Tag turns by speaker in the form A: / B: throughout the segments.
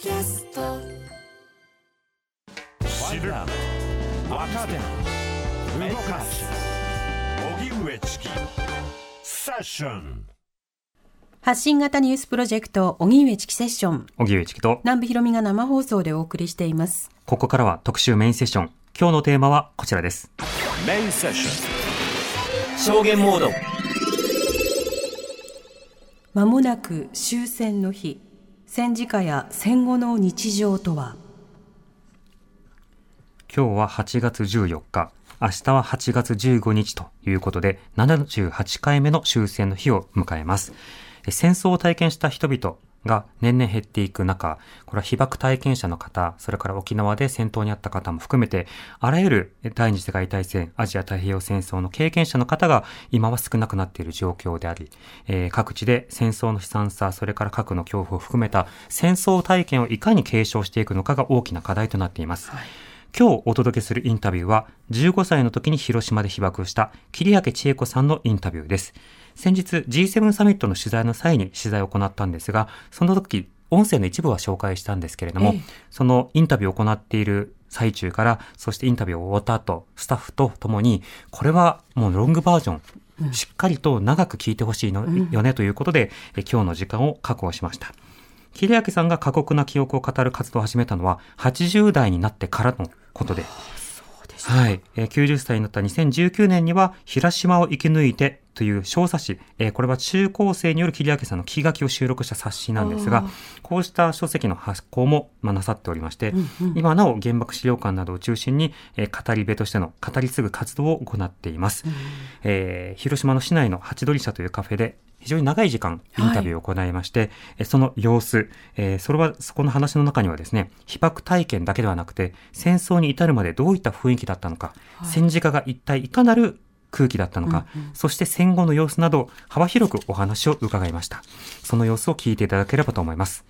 A: キャスト
B: 知る若手動かす荻上チキセッション
C: 発信型ニュースプロジェクト、荻上チキセッション。
D: 荻上チキと、
C: 南部ひろみが生放送でお送りしています。
D: ここからは特集メインセッション。今日のテーマはこちらです。
B: メインセッション
E: 証言モード
C: まもなく終戦の日。戦時下や戦後の日常とは？
D: 今日は8月14日、明日は8月15日ということで、78回目の終戦の日を迎えます。戦争を体験した人々が年々減っていく中、これは被爆体験者の方、それから沖縄で戦闘にあった方も含めて、あらゆる第二次世界大戦、アジア太平洋戦争の経験者の方が今は少なくなっている状況であり、えー各地で戦争の悲惨さ、それから核の恐怖を含めた戦争体験をいかに継承していくのかが大きな課題となっています。今日お届けするインタビューは、15歳の時に広島で被爆した桐明千恵子さんのインタビューです。先日 G7 サミットの取材の際に取材を行ったんですが、その時、音声の一部は紹介したんですけれども、
C: ええ。
D: そのインタビューを行っている最中から、そしてインタビューを終わった後、スタッフと共に、これはもうロングバージョン、しっかりと長く聞いてほしいの、よねということで、え今日の時間を確保しました。桐明さんが過酷な記憶を語る活動を始めたのは、80代になってからのことで、はい。えー90歳になった2019年には、広島を生き抜いてという小冊子、えーこれは中高生による桐明さんの聞き書きを収録した冊子なんですが、こうした書籍の発行も、まあ、なさっておりまして、今なお原爆資料館などを中心に、えー語り部としての語り継ぐ活動を行っています。えー広島の市内のハチドリ社というカフェで、非常に長い時間インタビューを行いまして、えーその様子、えーそれは、そこの話の中にはですね、被爆体験だけではなくて、戦争に至るまでどういった雰囲気だったのか、戦時下が一体いかなる空気だったのか、そして戦後の様子など、幅広くお話を伺いました。その様子を聞いていただければと思います。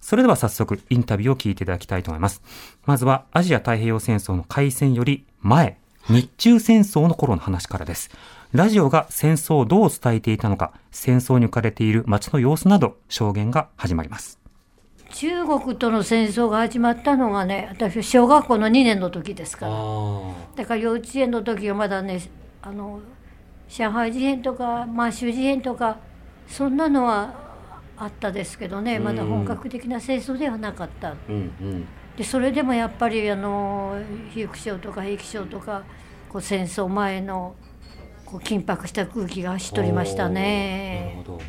D: それでは早速インタビューを聞いていただきたいと思います。まずはアジア太平洋戦争の開戦より前、日中戦争の頃の話からです。ラジオが戦争をどう伝えていたのか、戦争に浮かれている街の様子など証言が始まります。
F: 中国との戦争が始まったのがね私小学校の2年の時ですからだから幼稚園の時はまだねあの上海事変とか満州事変とかそんなのはあったですけどねまだ本格的な戦争ではなかった。
D: うんうん。
F: でそれでもやっぱりあの被服廠とか兵器廠とかこう戦争前のこう緊迫した空気が走っておりましたね。
D: なるほど。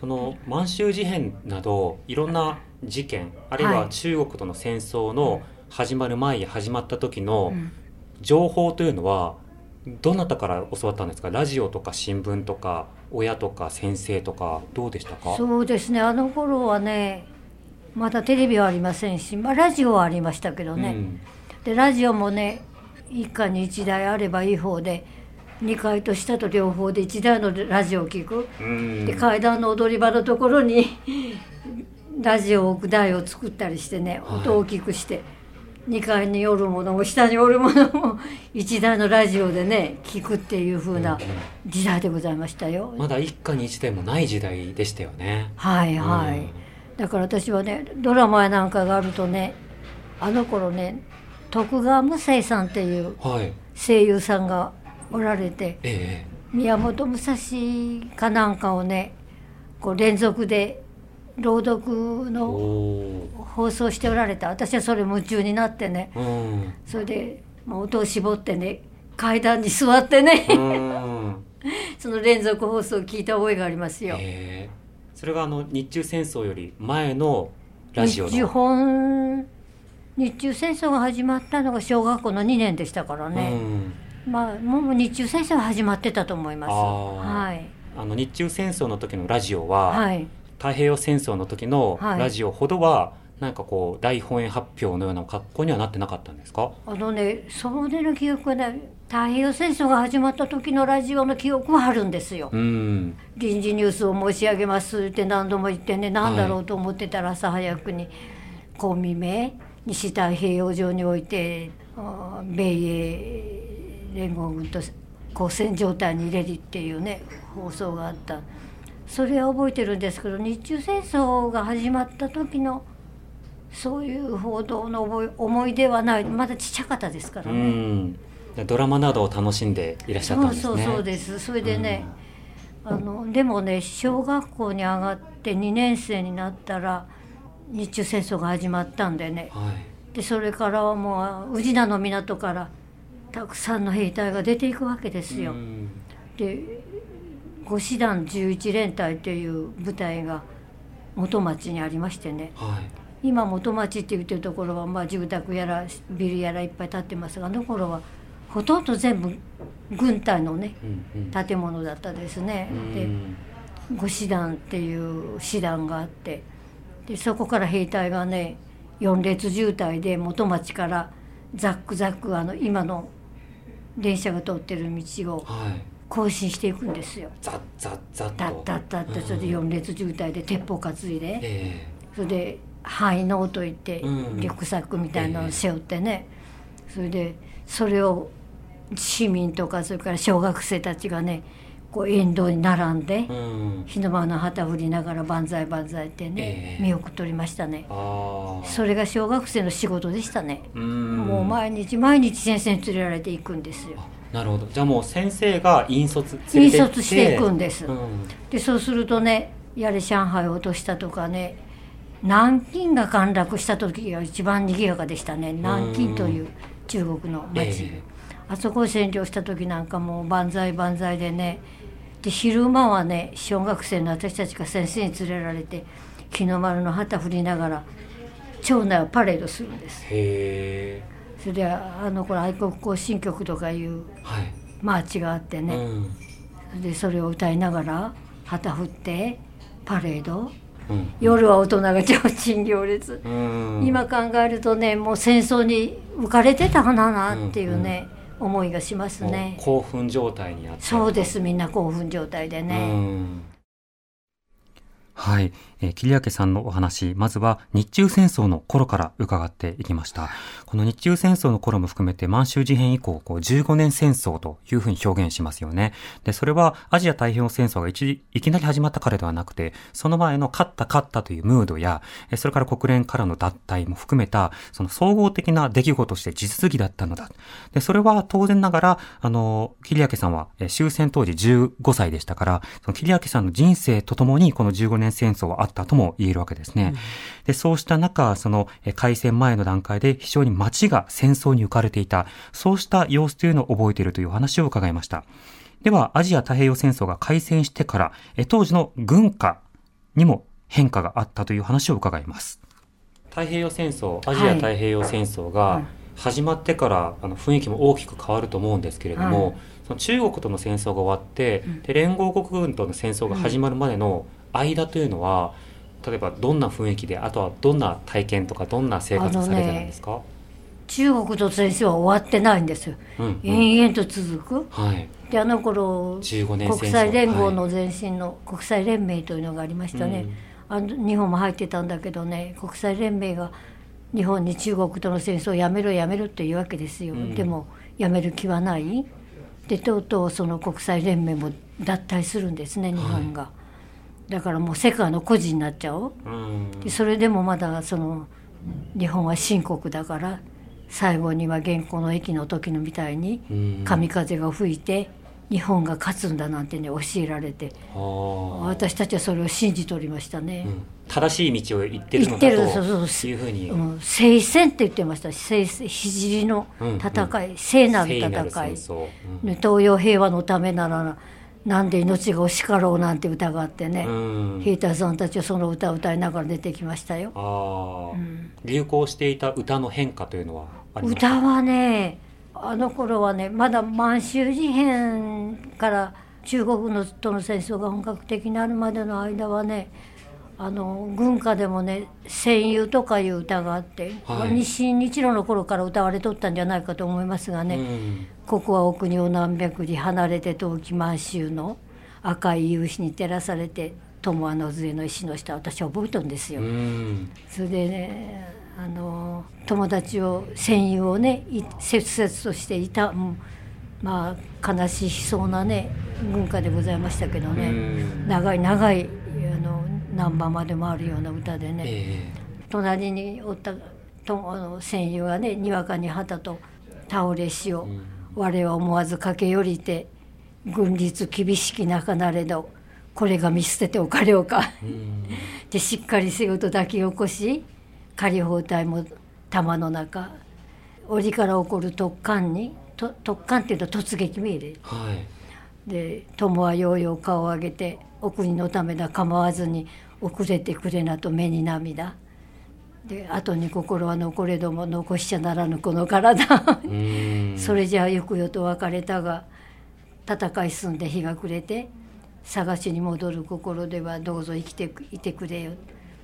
D: その満州事変などいろんな事件あるい
F: は
D: はい。中国との戦争の始まる前や始まった時の
F: ん。
D: 情報というのはどなたから教わったんですか？ラジオとか新聞とか親とか先生とかどうでしたか？
F: そうですね。あの頃はねまだテレビはありませんし、まあ、ラジオはありましたけどね、
D: うん。
F: でラジオもね一家に一台あればいい方で2階と下と両方で1台のラジオを聞く、
D: うん。
F: で階段の踊り場のところに ラジオを置く台を作ったりしてね
D: はい。
F: 音を大きくして、2階におるものも下におるものも1台のラジオでね聞くっていう風な時代でございましたよ。
D: まだ一家に一台もない時代でしたよね。
F: はいはい、
D: うん。
F: だから私はねドラマやなんかがあるとねあの頃ね徳川無生さんっていう
D: はい。
F: 声優さんがおられて
D: え
F: 宮本武蔵かなんかをねこう連続で朗読
D: え
F: の
D: お
F: 放送しておられた。私はそれ夢中になってね。
D: ーうん。
F: それで、まあ、音を絞ってね階段に座ってね。
D: うん。
F: その連続放送を聞いた覚えがありますよ。
D: ええ。それがあの日中戦争より前のラジオの。
F: 日本日中戦争が始まったのが小学校の2年でしたからね、
D: うん
F: まあもう日中戦争は始まってたと思います。はい。
D: あの日中戦争の時のラジオは、
F: はい。
D: 太平洋戦争の時の
F: はい。
D: ラジオほどは、なんかこう大本営発表のような格好にはなってなかったんですか？
F: あのねそれの記憶はね太平洋戦争が始まった時のラジオの記憶はあるんですよ、
D: うん。
F: 臨時ニュースを申し上げますって何度も言ってね何だろうと思ってたら朝早くに「公未明西太平洋上において米英連合軍と交戦状態に入れるっていうね放送があった。それは覚えてるんですけど日中戦争が始まった時のそういう報道の思い思い出はない。まだちっちゃかったですから
D: う
F: ね。
D: ん。ドラマなどを楽しんでいらっしゃったんですね。
F: そうそうそうです。それでね、あのでもね小学校に上がって2年生になったら日中戦争が始まったんでね。
D: はい。
F: でそれからはもう宇品の港からたくさんの兵隊が出ていくわけですよ。
D: うん。
F: で五師団11連隊という部隊が元町にありましてね。
D: はい。
F: 今元町って言ってるところはまあ住宅やらビルやらいっぱい建ってますがあの頃はほとんど全部軍隊のね
D: うんうん。
F: 建物だったですね。で
D: うん。
F: 五師団っていう師団があって。でそこから兵隊がね4列渋滞で元町からザックザックあの今の電車が通ってる道を
D: はい。
F: 行進していくんですよ。
D: ザッザッザッと。
F: タッタッタッとそれで4列渋滞で鉄砲担いで。
D: え
F: それで灰のといって
D: うん
F: リュックサックみたいなのを背負ってね。それでそれを市民とかそれから小学生たちがねこう沿道に並んで日の丸の旗振りながら万歳万歳ってね
D: ええ。
F: 見送っておりましたね。それが小学生の仕事でしたね。
D: うん。
F: もう毎日毎日先生に連れられていくんですよ。
D: なるほど。じゃあもう先生が引率連
F: 引
D: れて
F: していくんです。
D: うん。
F: でそうするとねやれ上海を落としたとかね南京が陥落した時が一番賑やかでしたね。南京という中国の町、
D: え。
F: あそこを占領した時なんかもう万歳万歳でねで昼間はね小学生の私たちが先生に連れられて日の丸の旗振りながら町内をパレードするんです。
D: へえ。
F: それであの頃愛国行進曲とかいう
D: はい。
F: マーチがあってね、
D: うん。
F: でそれを歌いながら旗振ってパレード。
D: うん。
F: 夜は大人が提灯行列、
D: うん。
F: 今考えるとねもう戦争に浮かれてたかななっていうね、思いがしますね。
D: 興奮状態にあって
F: そうですみんな興奮状態でね、
D: はい、えー、桐明さんのお話、まずは日中戦争の頃から伺っていきました。この日中戦争の頃も含めて満州事変以降、こう15年戦争というふうに表現しますよね。で、それはアジア太平洋戦争が一いきなり始まったからではなくて、その前の勝った勝ったというムードや、それから国連からの脱退も含めた、その総合的な出来事として地続きだったのだ。で、それは当然ながら、あの、桐明さんは、終戦当時15歳でしたから、その桐明さんの人生とともにこの15年戦争はあったとも言えるわけですね。で、そうした中、その、えー開戦前の段階で非常に街が戦争に浮かれていた、そうした様子というのを覚えているというお話を伺いました。では、アジア太平洋戦争が開戦してから、えー当時の軍歌にも変化があったという話を伺います。太平洋戦争、アジア太平洋戦争が
F: はい
D: 始まってから、あの雰囲気も大きく変わると思うんですけれども、
F: はい
D: その中国との戦争が終わって、で連合国軍との戦争が始まるまでの間というのは、例えばどんな雰囲気であとはどんな体験とかどんな生活をされてたんですか、
F: 中国と戦争は終わってないんですよ、
D: うんうん。
F: 延々と続く。
D: はい。
F: であの頃
D: 15年戦争
F: 国際連合の前身の国際連盟というのがありましたね、あの日本も入ってたんだけどね国際連盟が日本に中国との戦争をやめろやめろっていうわけですよ、
D: うん。
F: でもやめる気はない。でとうとうその国際連盟も脱退するんですね日本が、だからもう世界の孤児になっちゃおう。
D: う
F: それでもまだその日本は新国だから最後には現行の駅の時のみたいに
D: うん。
F: 神風が吹いて日本が勝つんだなんてね教えられて。私たちはそれを信じておりましたね。
D: う、ん。正しい道を行ってるのだというふうに、
F: うん、聖戦って言ってました。聖の戦い、聖なる
D: 聖なる
F: 戦い、東洋平和のためならなんで命が惜しかろうなんて歌があってね、
D: うん。
F: 兵隊さんたちはその歌を歌いながら出てきましたよ。
D: ああ、流行していた歌の変化というのはありますか？
F: 歌はねあの頃はねまだ満州事変から中国のとの戦争が本格的になるまでの間はねあの軍歌でもね「戦友」とかいう歌があって、
D: はい。
F: 日清日露の頃から歌われとったんじゃないかと思いますがね、
D: うん
F: ここはお国を何百里離れて遠き満州の赤い夕日に照らされて友は野杖の石の下私は覚えとるんですよ。
D: うん。
F: それでねあの友達を戦友をねい切々としていた、うんまあ悲しそうなね文化でございましたけどね、
D: うん。
F: 長い長いあの難波までもあるような歌でね、
D: え
F: 隣におったとあの戦友がねにわかに旗と倒れしを、我は思わず駆け寄りて軍律厳しき中なれどこれが見捨てておかれようか。でしっかりせよと抱き起こし仮包帯も玉の中折から起こる突貫にと突貫っていうと突撃命令。
D: はい。
F: で友はようよう顔を上げてお国のためだ構わずに遅れてくれなと目に涙で後に心は残れども残しちゃならぬこの体
D: うん。
F: それじゃあよくよと別れたが戦い進んで日が暮れて探しに戻る心ではどうぞ生きていてくれよ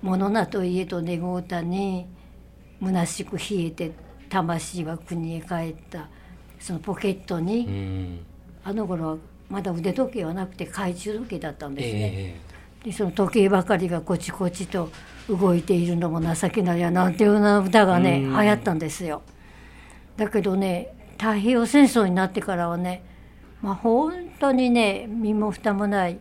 F: 物なと家と願うたに虚しく冷えて魂は国へ帰ったそのポケット
D: う
F: に
D: ん。
F: あの頃はまだ腕時計はなくて懐中時計だったんですね。
D: え
F: でその時計ばかりがこちこちと動いているのも情けないやなんていうような歌がね
D: うん
F: 流行ったんですよ。だけどね太平洋戦争になってからはねまあ本当にね身も蓋もない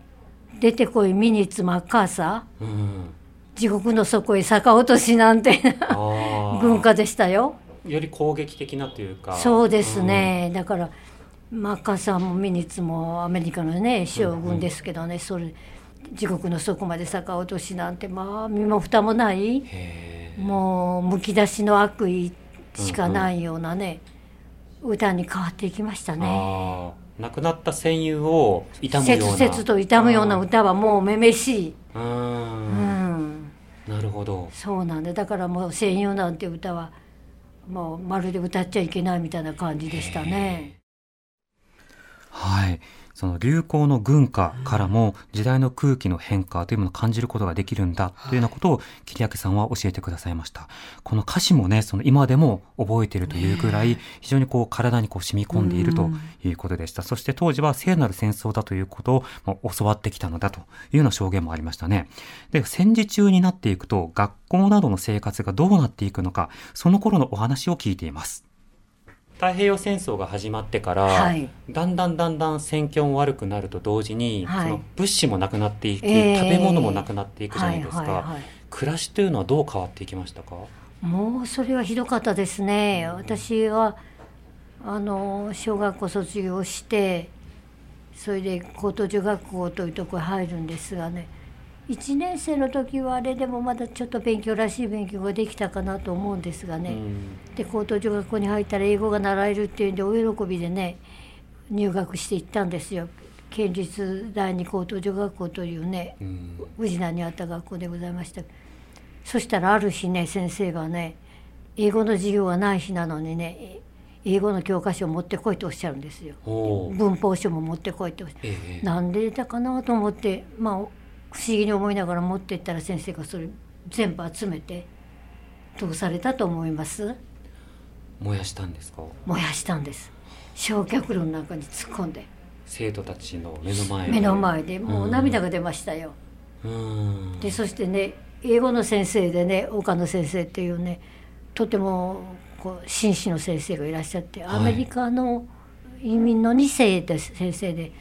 F: 出てこいミニッツマッカーサ
D: えうん。
F: ー地獄の底へ逆落としなんて。文化でしたよ。
D: より攻撃的なというか。
F: そうですね、だからマッカーサーもミニッツもアメリカのね将軍ですけどね、それ地獄の底まで逆落としなんてまあ身も蓋もない。もうむき出しの悪意しかないようなね、歌に変わっていきましたね。
D: 亡くなった戦友を悼むような。
F: 切々と痛むような歌はもうめめしい、
D: う。
F: うんん、
D: なるほど。
F: そうなんでだからもう「戦友」なんて歌はもうまるで歌っちゃいけないみたいな感じでしたね。
D: はい。その流行の軍歌からも時代の空気の変化というものを感じることができるんだというようなことを桐明さんは教えてくださいました。この歌詞もね、その今でも覚えているというぐらい非常にこう体にこう染み込んでいるということでした。そして当時は聖なる戦争だということを教わってきたのだというような証言もありましたね。で、戦時中になっていくと学校などの生活がどうなっていくのか、その頃のお話を聞いています。太平洋戦争が始まってから、
F: はい。
D: だんだんだんだん戦況も悪くなると同時に、
F: はい。
D: その物資もなくなっていき、
F: えー。
D: 食べ物もなくなっていくじゃないですか、
F: はいはいはい
D: 暮らしというのはどう変わっていきましたか？
F: もうそれはひどかったですね。私はあの小学校卒業してそれで高等女学校というところに入るんですがね1年生の時はあれでもまだちょっと勉強らしい勉強ができたかなと思うんですがね、で高等女学校に入ったら英語が習えるっていうんでお喜びでね入学していったんですよ。県立第二高等女学校というね
D: うん。
F: 宇品にあった学校でございました。そしたらある日ね先生がね英語の授業がない日なのにね英語の教科書を持ってこいとおっしゃるんですよ。文法書も持ってこいっておっしゃる。
D: ええ。
F: なんでだかなと思ってまあ不思議に思いながら持ってったら先生がそれ全部集めてどうされたと思います？
D: 燃やしたんですか？
F: 燃やしたんです。焼却炉の中に突っ込んで。
D: 生徒たちの目の前で。
F: 目の前で。もう涙が出ましたよ、
D: うん。
F: でそしてね英語の先生でね岡野先生っていうねとてもこう紳士の先生がいらっしゃって、
D: はい。
F: アメリカの移民の2世で先生で。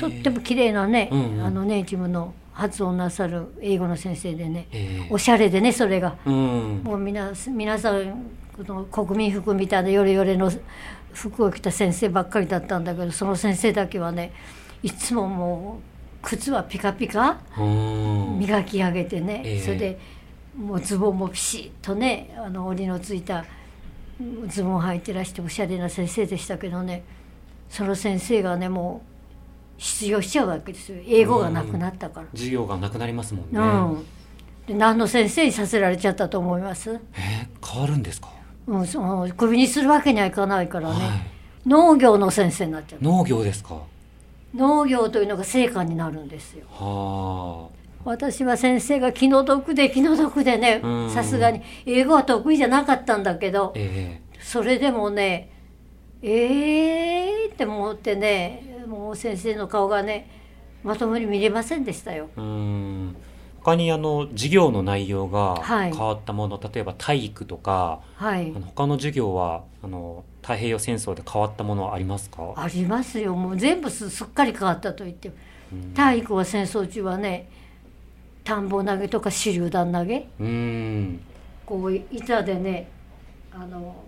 F: とっても綺麗なね、
D: うんうん。
F: あのネイティブの発音なさる英語の先生でね、
D: ええ。
F: おしゃれでねそれが。
D: うん。
F: もう皆皆さんこの国民服みたいなヨレヨレの服を着た先生ばっかりだったんだけどその先生だけはねいつももう靴はピカピカ
D: うん。
F: 磨き上げてね、
D: ええ。
F: それでもうズボンもピシッとねあの折りのついたズボン履いてらしておしゃれな先生でしたけどねその先生がねもう失業しちゃうわけですよ。英語がなくなったから。
D: 授業がなくなりますもんね、
F: うん。で何の先生にさせられちゃったと思います？
D: えー変わるんですか、
F: うん、そのクビにするわけにはいかないからね、
D: はい。
F: 農業の先生になっちゃう
D: 農業ですか？
F: 農業というのが成果になるんですよ。
D: は
F: 私は先生が気の毒で気の毒でね
D: うん。
F: さすがに英語は得意じゃなかったんだけど
D: あえ。
F: それでもねえーって思ってねもう先生の顔がねまともに見れませんでしたよ。
D: えうん。他にあの授業の内容が
F: はい。
D: 変わったもの、例えば体育とか
F: はい。
D: あの他の授業はあの太平洋戦争で変わったものはありますか？
F: ありますよ。もう全部すすっかり変わったと言って体育は戦争中はね田んぼ投げとか手榴弾投げ。
D: うん。
F: こう板でねあの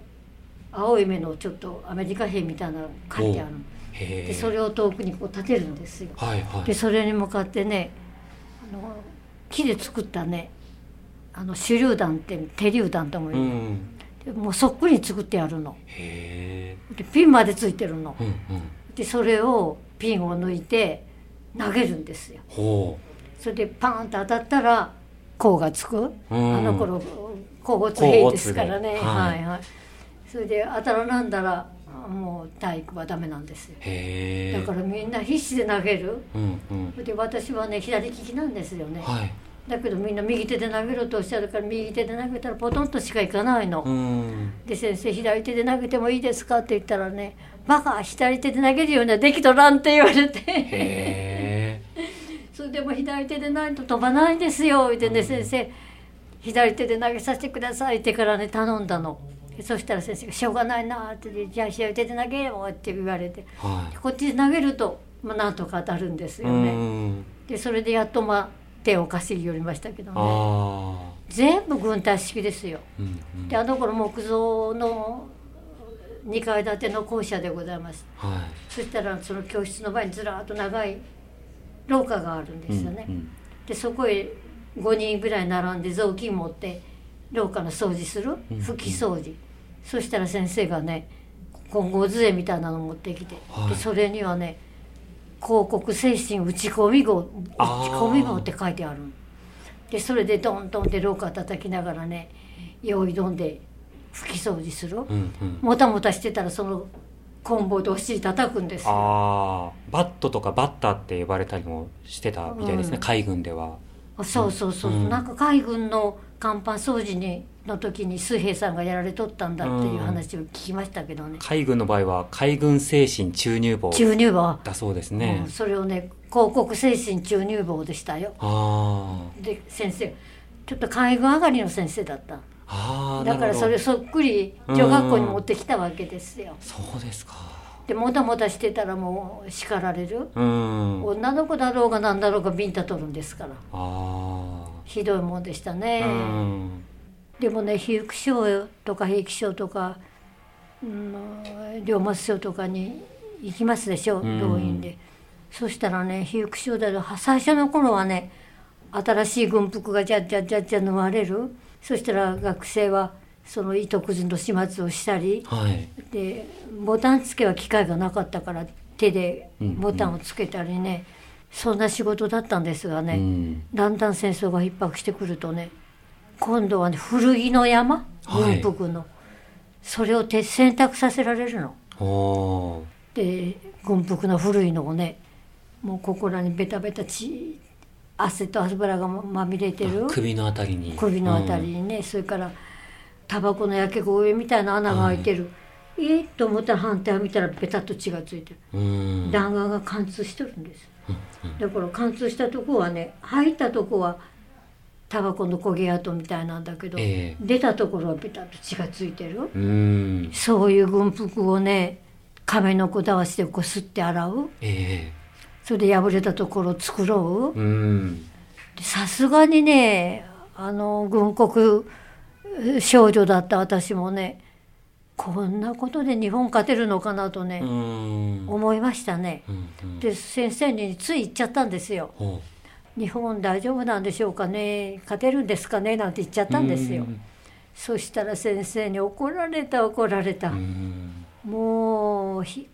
F: 青い目のちょっとアメリカ兵みたいなの書いてあるのでそれを遠くにこう立てるんですよ。
D: はいはい。
F: でそれに向かってねあの木で作ったねあの手榴弾って手榴弾とも
D: う。
F: 言う、
D: ん。
F: でもうそっくりに作ってあるの。でピンまでついてるの。
D: うんうん。
F: でそれをピンを抜いて投げるんですよ。
D: ほ
F: それでパーンと当たったら甲がつく、
D: うん。
F: あの頃甲乙兵ですからね。
D: はい。
F: はいはい。それで当たらなんだらあもう体育はダメなんですよ。だからみんな必死で投げる。
D: うんうん。
F: で私はね左利きなんですよね、
D: はい。
F: だけどみんな右手で投げろとおっしゃるから右手で投げたらポトンとしかいかないの、
D: うん。
F: で先生左手で投げてもいいですかって言ったらねバカ左手で投げるようにはできとらんって言われて。それでも左手でないと飛ばないんですよ。言ってね、先生左手で投げさせてくださいってからね頼んだのそしたら先生が「しょうがないな」って言って「じゃあ左手で投げよ」って言われて
D: はい。
F: こっちで投げると、まあ、なんとか当たるんですよ
D: う
F: ね
D: ん。
F: でそれでやっとまあ手を稼ぎ寄りましたけどね。全部軍隊式ですよ。
D: うんうん。
F: であの頃木造の2階建ての校舎でございます。
D: は
F: そしたらその教室の前にずらーっと長い廊下があるんで
D: い
F: すよね、
D: うんうん。
F: でそこへ5人ぐらい並んで雑巾持って廊下の掃除する
D: うん。
F: 拭き掃除、そしたら先生がね金剛杖みたいなの持ってきて、
D: はい。
F: でそれにはね「広告精神打ち込み号」打ち込み号って書いてあるの。でそれでドンドンって廊下叩きながらね用意どんで拭き掃除する、
D: うんうん。
F: もたもたしてたらその棍棒でお尻叩くんですよ。
D: ああバットとかバッターって呼ばれたりもしてたみたいですね、
F: うん。
D: 海軍では。
F: あそうそうそう、
D: うん。
F: なんか海軍の甲板掃除にの時に水兵さんがやられとったんだっていう話を聞きましたけどね、
D: 海軍の場合は海軍精神注入棒
F: 注入棒、
D: だそうですね、
F: うんそれをね広告精神注入棒でしたよ。
D: あ
F: で先生ちょっと海軍上がりの先生だった。
D: あああ
F: だからそれそっくり女学校に持ってきたわけですよ。
D: そうですか。
F: でもたもたしてたらもう叱られる、
D: うん。あ
F: 女の子だろうが何だろうがビンタ取るんですから。
D: あ
F: ひどいもんでしたね、
D: うん
F: でもね被服廠とか兵器廠とか、うん、龍松省とかに行きますでしょ
D: うん。
F: 動員で、そしたらね被服廠だと最初の頃はね新しい軍服がじゃっじゃっじゃっじゃ縫われる。そしたら学生はその糸くずの始末をしたり
D: はい。
F: でボタン付けは機械がなかったから手で
D: うん
F: ボタンをつけたりね、そんな仕事だったんですがね、
D: うん。
F: だんだん戦争が逼迫してくるとね今度はね古着の山？
D: はい。
F: 軍服の、それを手選択させられるの。で軍服の古いのをねもうここらにベタベタ血汗と油がまみれてる。
D: 首のあたりに。
F: 首のあたりにね、それからタバコの焼け焦げみたいな穴が開いてる、えー、と思ったら反対を見たらベタっと血がついてる。
D: うん、うん
F: 弾丸が貫通しとるんです、だから貫通したとこはね入ったとこはタバコの焦げ跡みたいなんだけど、
D: ええ。
F: 出たところはベタっと血がついてる、
D: うん。
F: そういう軍服をね亀のこだわしでこすって洗う。
D: え
F: それで破れたところを作ろ
D: えう
F: さすがにねあの軍国少女だった私もねこんなことで日本勝てるのかなとね、
D: うん。
F: 思いましたね。
D: うんうん。
F: で先生につい言っちゃったんですよ。
D: ほ「
F: 日本大丈夫なんでしょうかね。勝てるんですかね」なんて言っちゃったんですよ。
D: うん。
F: そしたら先生に怒られた怒られた。もう火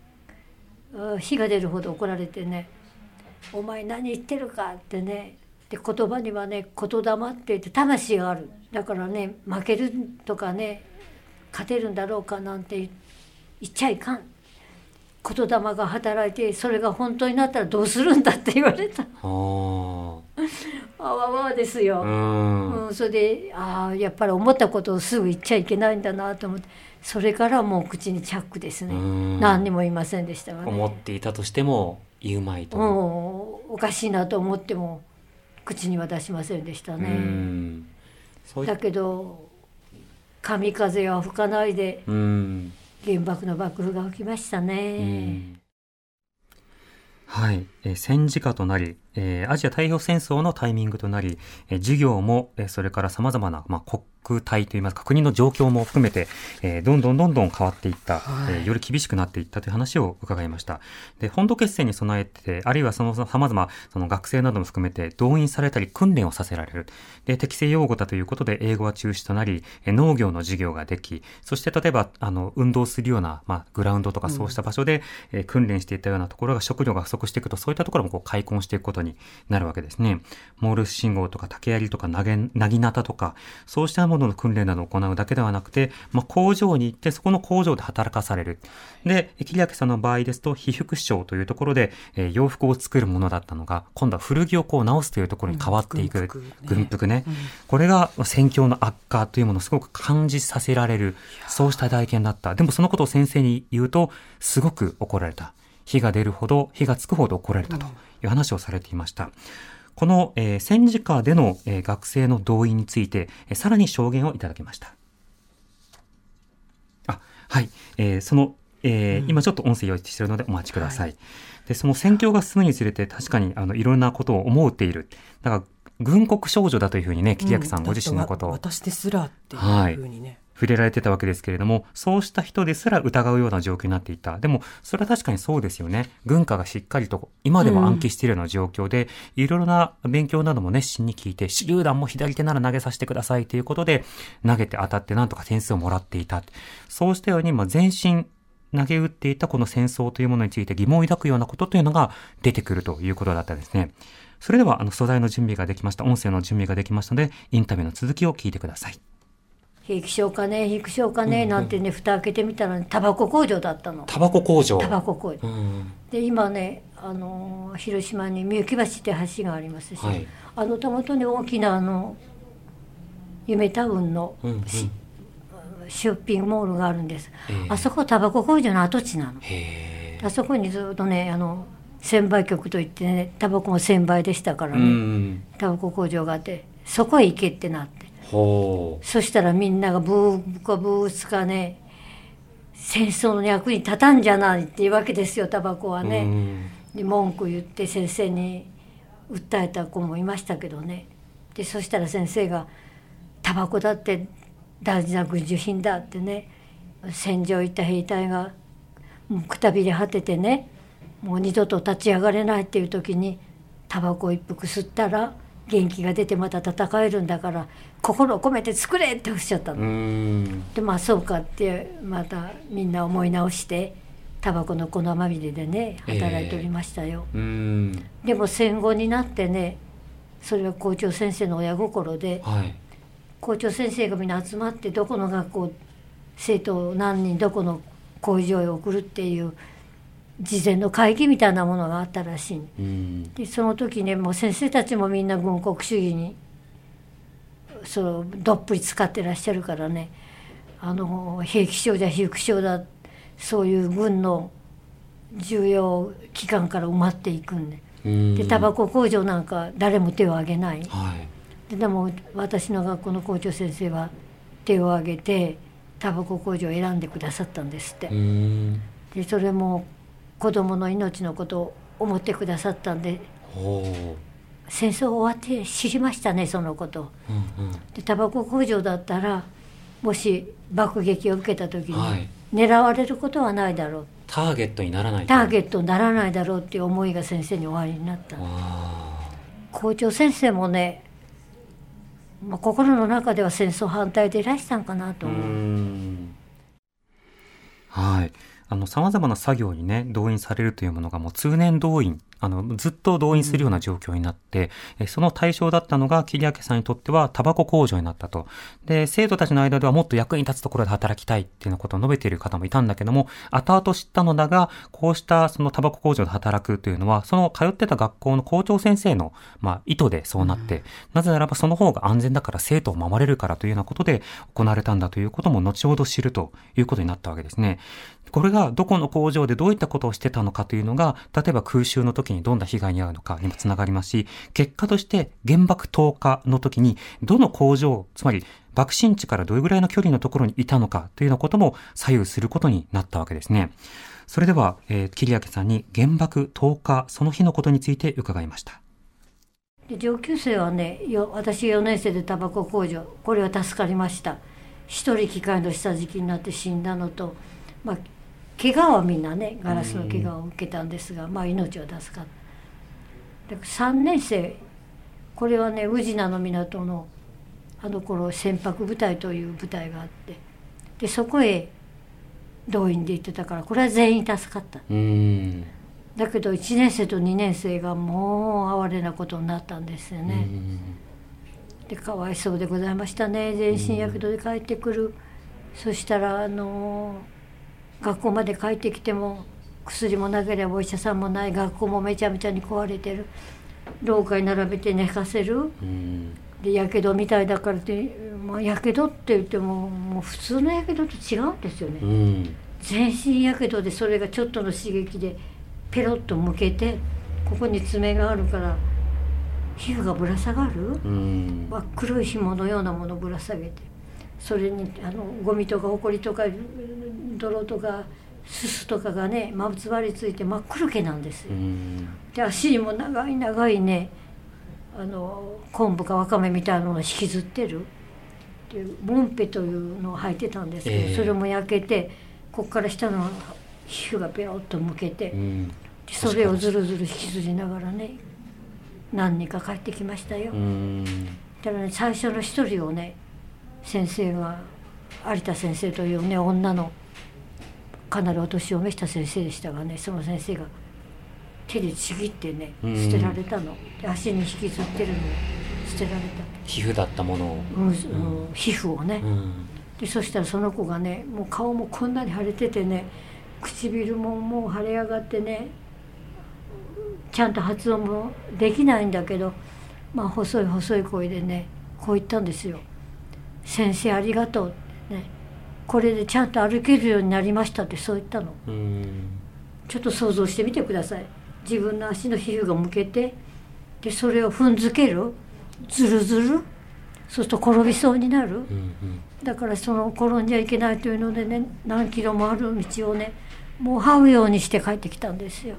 F: が出るほど怒られてね「お前何言ってるか」ってね。で言葉にはね言霊って言って魂がある。だからね負けるとかね勝てるんだろうかなんて言っちゃいかん言霊が働いてそれが本当になったらどうするんだって言われた。
D: あ
F: わわですよ、
D: うん。
F: うん、それでああやっぱり思ったことをすぐ言っちゃいけないんだなと思って。それからもう口にチャックですね、
D: うん。
F: 何にも言いませんでしたがね。
D: 思っていたとしても言うまいと、
F: もうおかしいなと思っても口には出しませんでした
D: う
F: ね、
D: うい
F: だけど神風は吹かないで
D: うん
F: 原爆の爆風が起きましたね、
D: はい、えー戦時下となり、えーアジア太平洋戦争のタイミングとなり、えー授業も、えーそれから様々な、まあ、国確態といいますか、国の状況も含めて、えー、どんどんどんどん変わっていった、はい、えー、より厳しくなっていったという話を伺いました。で、本土決戦に備えて、あるいはその様々、その学生なども含めて動員されたり訓練をさせられる。で、適正用語だということで英語は中止となり、えー、農業の授業ができ、そして例えば、あの、運動するような、まあ、グラウンドとかそうした場所で、うん、えー、訓練していったようなところが食料が不足していくと、そういったところもこう開墾していくことになるわけですね。モールス信号とか竹槍とか投げ、なぎなたとか、そうしたものの訓練などを行うだけではなくて、まあ、工場に行って、そこの工場で働かされる。で、桐明さんの場合ですと、被服廠というところで、えー、洋服を作るものだったのが、今度は古着をこう直すというところに変わっていく。うん、軍服ね。うん、これが戦況の悪化というものをすごく感じさせられる、そうした体験だった。でもそのことを先生に言うと、すごく怒られた。火が出るほど、火がつくほど怒られたという話をされていました。この、えー、戦時下での、えー、学生の動員について、えー、さらに証言をいただきました。あ、はい。えー、その、えー、うん、今ちょっと音声用意しているのでお待ちください。はい、で、その戦況が進むにつれて確かに、あの、いろんなことを思っている。だから、軍国少女だというふうにね、桐明さんご自身のことを。
C: 私ですらっていうふうにね。はい
D: 触れられてたわけですけれども、そうした人ですら疑うような状況になっていた。でも、それは確かにそうですよね。軍歌がしっかりと今でも暗記しているような状況で、うん、いろいろな勉強なども熱心に聞いて、手榴弾も左手なら投げさせてくださいということで、投げて当たってなんとか点数をもらっていた。そうしたように、まあ、全身、投げ打っていたこの戦争というものについて疑問を抱くようなことというのが出てくるということだったんですね。それでは、あの、素材の準備ができました。音声の準備ができましたので、インタビューの続きを聞いてください。
F: 平気症かね、皮症かね、なんてね、蓋開けてみたら、ね、タバコ工場だったの。
D: タバコ工場
F: タバコ工場。で、今ね、あの、広島にみゆき橋って橋がありますし、はい、あの、たもとに大きな、あの、夢タウンの、うんうん、ショッピングモールがあるんです。あそこタバコ工場の跡地なの。あそこにずっとね、あの、専売局といってね、タバコも専売でしたからね、タバコ工場があって、そこへ行けってなって。そしたらみんながブーかブーツかね戦争の役に立たんじゃないっていうわけですよタバコはね。で文句言って先生に訴えた子もいましたけどね。でそしたら先生が「タバコだって大事な軍需品だ」ってね戦場行った兵隊がくたびれ果ててねもう二度と立ち上がれないっていう時にタバコ一服吸ったら元気が出てまた戦えるんだから心を込めて作れっておっしゃったの。でまあそうかってまたみんな思い直してタバコの粉まみれでね働いておりましたよ。えー、でも戦後になってねそれは校長先生の親心で、はい、校長先生がみんな集まってどこの学校生徒何人どこの工場へ送るっていう事前の会議みたいなものがあったらしい、うん、でその時ねもう先生たちもみんな軍国主義にそうどっぷり使ってらっしゃるからね。あの兵器省だ被服省だそういう軍の重要機関から埋まっていくんで、でタバコ工場なんか誰も手を挙げない、はい、ででも私の学校の校長先生は手を挙げてタバコ工場を選んでくださったんですって。でそれも子供の命のことを思ってくださったんで戦争終わって知りましたねそのこと、うんうん、でタバコ工場だったらもし爆撃を受けた時に狙われることはないだろう、はい、
D: ターゲットにならない
F: ターゲットにならないだろうっていう思いが先生におありになった。校長先生もね、まあ、心の中では戦争反対でいらしたんかなと思う。
D: はいあの、様々な作業にね、動員されるというものがもう通年動員あの、ずっと動員するような状況になって、うん、その対象だったのが、桐明さんにとっては、タバコ工場になったと。で、生徒たちの間ではもっと役に立つところで働きたいっていうようなことを述べている方もいたんだけども、後々知ったのだが、こうしたそのタバコ工場で働くというのは、その通ってた学校の校長先生の、まあ、意図でそうなって、うん、なぜならばその方が安全だから生徒を守れるからというようなことで行われたんだということも後ほど知るということになったわけですね。これがどこの工場でどういったことをしてたのかというのが、例えば空襲の時にどんな被害に遭うのかにもつながりますし、結果として原爆投下の時にどの工場、つまり爆心地からどれぐらいの距離のところにいたのかというようなことも左右することになったわけですね。それでは、えー、桐明さんに原爆投下その日のことについて伺いました。
F: で上級生はねよ私4年生でタバコ工場これは助かりました一人機械の下敷きになって死んだのとまあ怪我はみんなねガラスの怪我を受けたんですが、まあ命は助かったで3年生これはね宇品の港のあの頃船舶部隊という部隊があってでそこへ動員で行ってたからこれは全員助かった。
D: うん。
F: だけど1年生と2年生がもう哀れなことになったんですよね。でかわいそうでございましたね。全身やけどで帰ってくる、そしたらあの学校まで帰ってきても薬もなければお医者さんもない学校もめちゃめちゃに壊れてる。廊下に並べて寝かせる。
D: うん。
F: でやけどみたいだからってまあやけどって言ってももう普通のやけどと違うんですよね。
D: うん。
F: 全身やけどでそれがちょっとの刺激でペロッとむけてここに爪があるから皮膚がぶら下がる？
D: うん。
F: 黒い紐のようなものをぶら下げてそれにあのゴミとかほこりとか泥とかすすとかがねまつわりついて真っ黒けなんですよ。
D: う。ん。
F: で足にも長い長いねあの昆布かわかめみたいなのを引きずってる。でモンペというのを履いてたんですけど、
D: ええ。
F: それも焼けてここから下の皮膚がペロッとむけて、それをずるずる引きずりながらね何人か帰ってきましたよ。
D: うん。
F: だからね最初の一人をね先生が有田先生というね女のかなりお年を召した先生でしたがねその先生が手でちぎってね
D: うん。
F: 捨てられたの、で足に引きずってるのを捨てられ
D: 皮膚だったものを。
F: た、うんうん。皮膚をね、
D: うん。
F: でそしたらその子がねもう顔もこんなに腫れててね唇ももう腫れ上がってねちゃんと発音もできないんだけどまあ細い細い声でねこう言ったんですよ「先生ありがとう」ってね「これでちゃんと歩けるようになりました」ってそう言ったの。
D: うん。
F: ちょっと想像してみてください。自分の足の皮膚がむけて。でそれを踏んづける。ずるずるそうすると転びそうになる、
D: うん。
F: だからその転んじゃいけないというのでね何キロもある道をねもう這うようにして帰ってきたんですよ。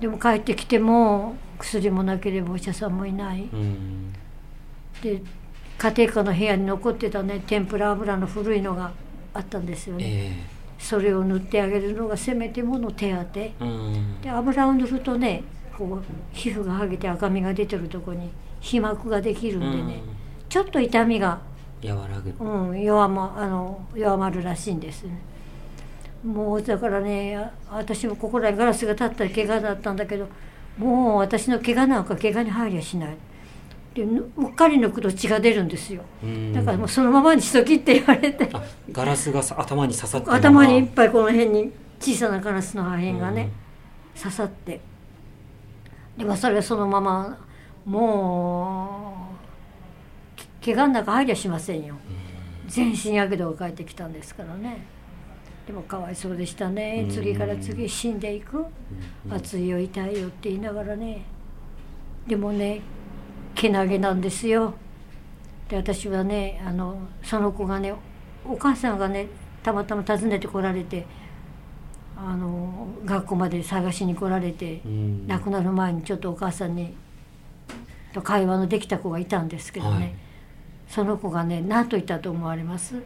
F: でも帰ってきても薬もなければお医者さんもいない。
D: うん。
F: で家庭科の部屋に残ってたね天ぷら油の古いのがあったんですよね。
D: え
F: それを塗ってあげるのがせめてもの手当て。で油を塗るとねこう皮膚が剥げて赤みが出てるとこに皮膜ができるんでね、ちょっと痛みが
D: 和らぐ
F: うん、弱まあの弱まるらしいんですね。もうだからねあ私もここらにガラスが立った怪我だったんだけどもう私の怪我なんか怪我に入りゃしないでぬうっかり抜くと血が出るんですよ。
D: うん。
F: だからもうそのままにしときって言われて。
D: あガラスがさ頭に刺さって
F: 頭にいっぱいこの辺に小さなガラスの破片がね、刺さって。でもそれはそのままもうけ怪我の中入りゃしませんよ。全身やけどが返ってきたんですからね。でもかわいそうでしたね。次から次へ死んでいく。熱いよ痛いよって言いながらね。でもねけなげなんですよ。で私はねあのその子がねお母さんがねたまたま訪ねてこられてあの学校まで探しに来られて、
D: うん。
F: 亡くなる前にちょっとお母さんにと会話のできた子がいたんですけどね、
D: はい。
F: その子がね何と言ったと思われます、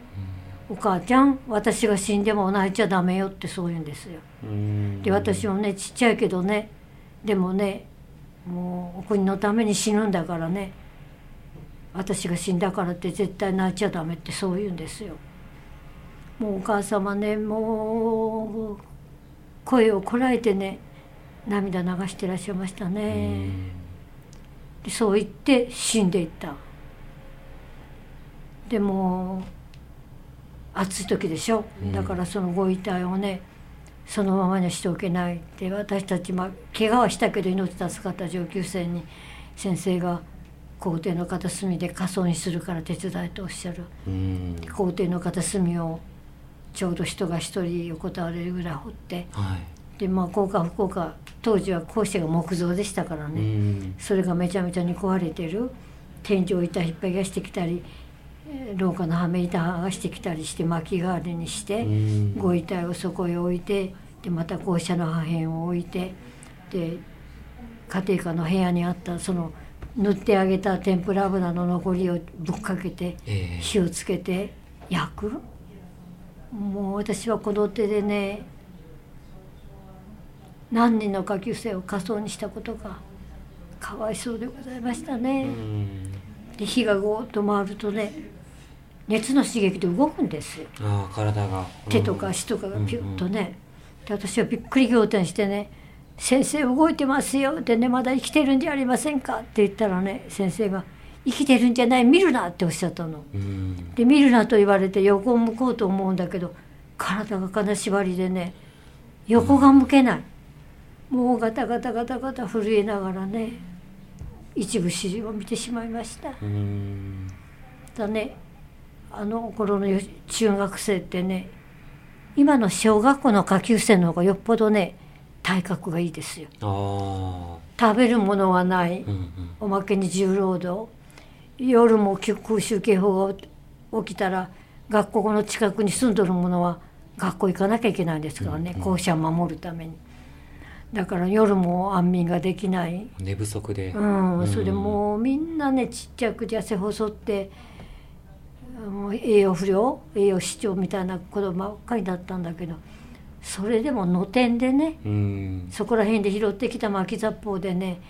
F: お母ちゃん私が死んでも泣いちゃダメよってそう言うんですよ。
D: うん。
F: で私もねちっちゃいけどねでもねもうお国のために死ぬんだからね。私が死んだからって絶対泣いちゃダメってそう言うんですよ。もうお母様ねもう声をこらえてね涙流してらっしゃいましたね。でそう言って死んでいった。でも暑い時でしょ。だからそのご遺体をねそのままにしておけないって私たち、まあ、怪我はしたけど命助かった上級生に先生が校庭の片隅で仮装にするから手伝いとおっしゃる。
D: うん。
F: 校庭の片隅をちょうど人が一人横たわれるぐらい掘って。
D: はい。
F: でまあ幸か不幸か当時は校舎が木造でしたから
D: う
F: ね、
D: ん。
F: それがめちゃめちゃに壊れてる。天井板引っ張り出してきたりえー廊下のはめ板剥がしてきたりして薪代わりにして、
D: うん。
F: ご遺体をそこへ置いてでまた校舎の破片を置いてで家庭科の部屋にあったその塗ってあげた天ぷら油の残りをぶっかけて
D: ええ。
F: 火をつけて焼く？もう私はこの手でね何人の下級生を火葬にしたことがかわいそうでございましたね。
D: うん。
F: で火がゴーッと回るとね熱の刺激で動くんです。よ
D: ああ体が。
F: 手とか足とかがピュッとね、で私はびっくり仰天してね「先生動いてますよ」でね「まだ生きてるんじゃありませんか」って言ったらね先生が「生きてるんじゃない？見るな」っておっしゃったの。
D: うん。
F: で見るなと言われて横を向こうと思うんだけど体が金縛りでね横が向けない、もうガタガタガタガタ震えながらね一部始終を見てしまいました。
D: うん。
F: だねあの頃のよ中学生ってね今の小学校の下級生の方がよっぽどね体格がいいですよ。
D: あ
F: 食べるものはない。
D: あうんうん。
F: おまけに重労働。夜も空襲警報が起きたら学校の近くに住んどる者は学校行かなきゃいけないんですからね、校舎を守るために。だから夜も安眠ができない。
D: 寝不足で。
F: うん、それでもうみんなねちっちゃく痩せ細ってもう栄養不良栄養失調みたいな子供ばっかりだったんだけどそれでも野天でね
D: うん。
F: そこら辺で拾ってきた巻き雑報でね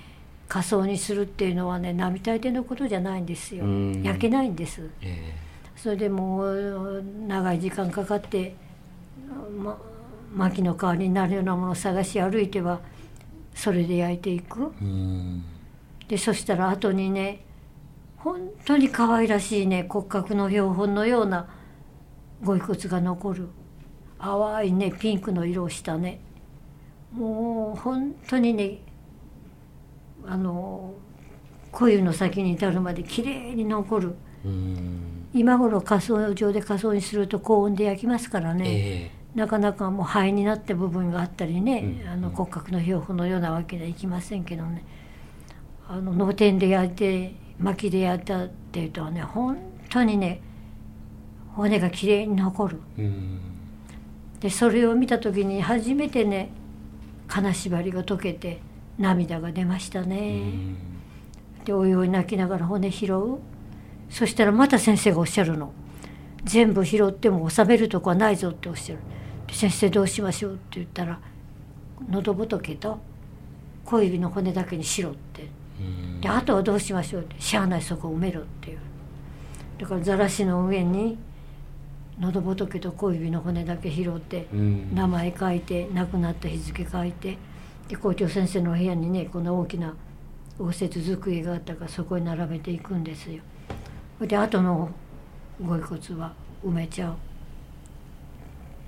F: 仮装にするっていうのはね並大抵のことじゃないんですよ。
D: うん。
F: 焼けないんです。
D: え
F: それでもう長い時間かかって、ま、薪の代わりになるようなものを探し歩いてはそれで焼いていく。でそしたら後にね本当に可愛らしいね骨格の標本のようなご遺骨が残る。淡いねピンクの色をしたね。もう本当にねあの小湯の先に至るまで綺麗に残る。
D: うん。
F: 今頃火葬場で火葬にすると高温で焼きますからね、
D: え。
F: なかなかもう灰になった部分があったりね、
D: うん。
F: あの骨格の標本のようなわけにはいきませんけどね。あの脳天で焼いて薪で焼いたっていうとはね本当にね骨がきれいに残る。でそれを見た時に初めてね金縛りが解けて涙が出ました
D: う
F: ね、
D: ん。
F: でおいおい泣きながら骨拾う。そしたらまた先生がおっしゃるの。全部拾っても収めるとこはないぞっておっしゃる。で先生どうしましょうって言ったら喉仏と小指の骨だけにしろって。
D: うん
F: であとはどうしましょうってしゃあないそこを埋めろっていう。だからざらしの上に喉仏と小指の骨だけ拾って
D: うん。
F: 名前書いて亡くなった日付書いてで校長先生の部屋にねこの大きな応接机があったからそこに並べていくんですよ。で後のご遺骨は埋めちゃう。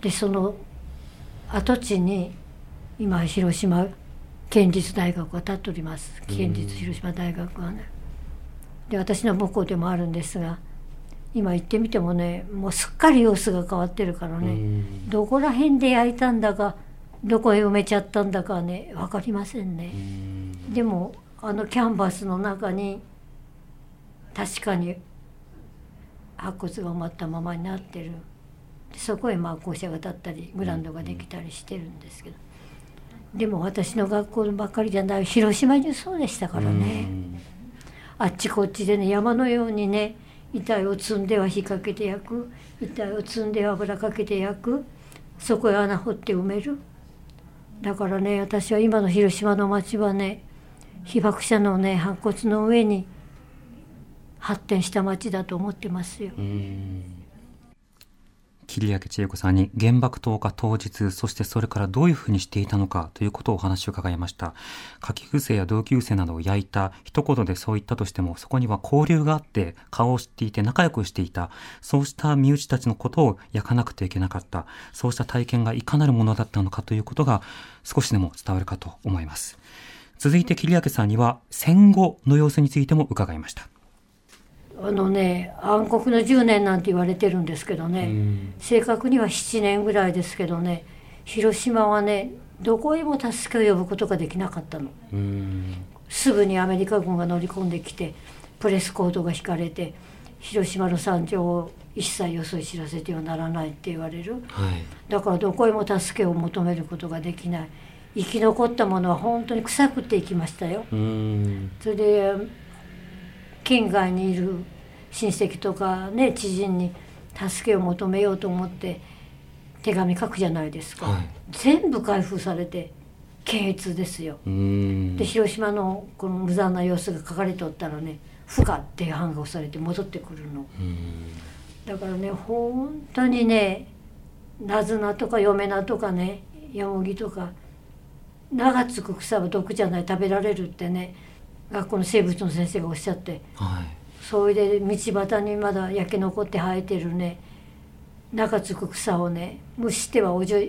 F: でその跡地に今広島県立大学が建っております。県立広島大学はね。で私の母校でもあるんですが今行ってみてもねもうすっかり様子が変わってるから
D: う
F: ね、
D: ん。
F: どこら辺で焼いたんだかどこへ埋めちゃったんだかね分かりません
D: う
F: ね、
D: ん。
F: でもあのキャンバスの中に確かに白骨が埋まったままになってる。でそこへまあ校舎が建ったりグラウンドができたりしてるんですけどでも私の学校ばっかりじゃない広島中そうでしたからね、あっちこっちでね山のようにね遺体を積んでは火かけて焼く。遺体を積んでは油かけて焼く。そこへ穴掘って埋める。だからね私は今の広島の町はね被爆者のね白骨の上に発展した町だと思ってますよ。
D: 桐明千恵子さんに原爆投下当日、そしてそれからどういうふうにしていたのかということをお話を伺いました。下級生や同級生などを焼いた、一言でそう言ったとしても、そこには交流があって、顔を知っていて仲良くしていた、そうした身内たちのことを焼かなくてはいけなかった、そうした体験がいかなるものだったのかということが少しでも伝わるかと思います。続いて桐明さんには戦後の様子についても伺いました。
F: あのね暗黒の10年なんて言われてるんですけどね、
D: うん。
F: 正確には7年ぐらいですけどね。広島はねどこへも助けを呼ぶことができなかったの。
D: うん。
F: すぐにアメリカ軍が乗り込んできてプレスコードが引かれて広島の惨状を一切よそい知らせてはならないって言われる。
D: はい。
F: だからどこへも助けを求めることができない。生き残ったものは本当に腐くっていきましたよ。
D: うん。
F: それで県外にいる親戚とかね知人に助けを求めようと思って手紙書くじゃないですか、
D: はい。
F: 全部開封されて検閲ですよ。で広島のこの無残な様子が書かれておったらね不可っていう版が押されて戻ってくるの。だからね本当にねなずなとか嫁菜とかねよもぎとか名がつく草は毒じゃない食べられるってね学校の生物の先生がおっしゃって
D: はい。
F: それで道端にまだ焼け残って生えてるね名がつく草をね蒸してはおじょ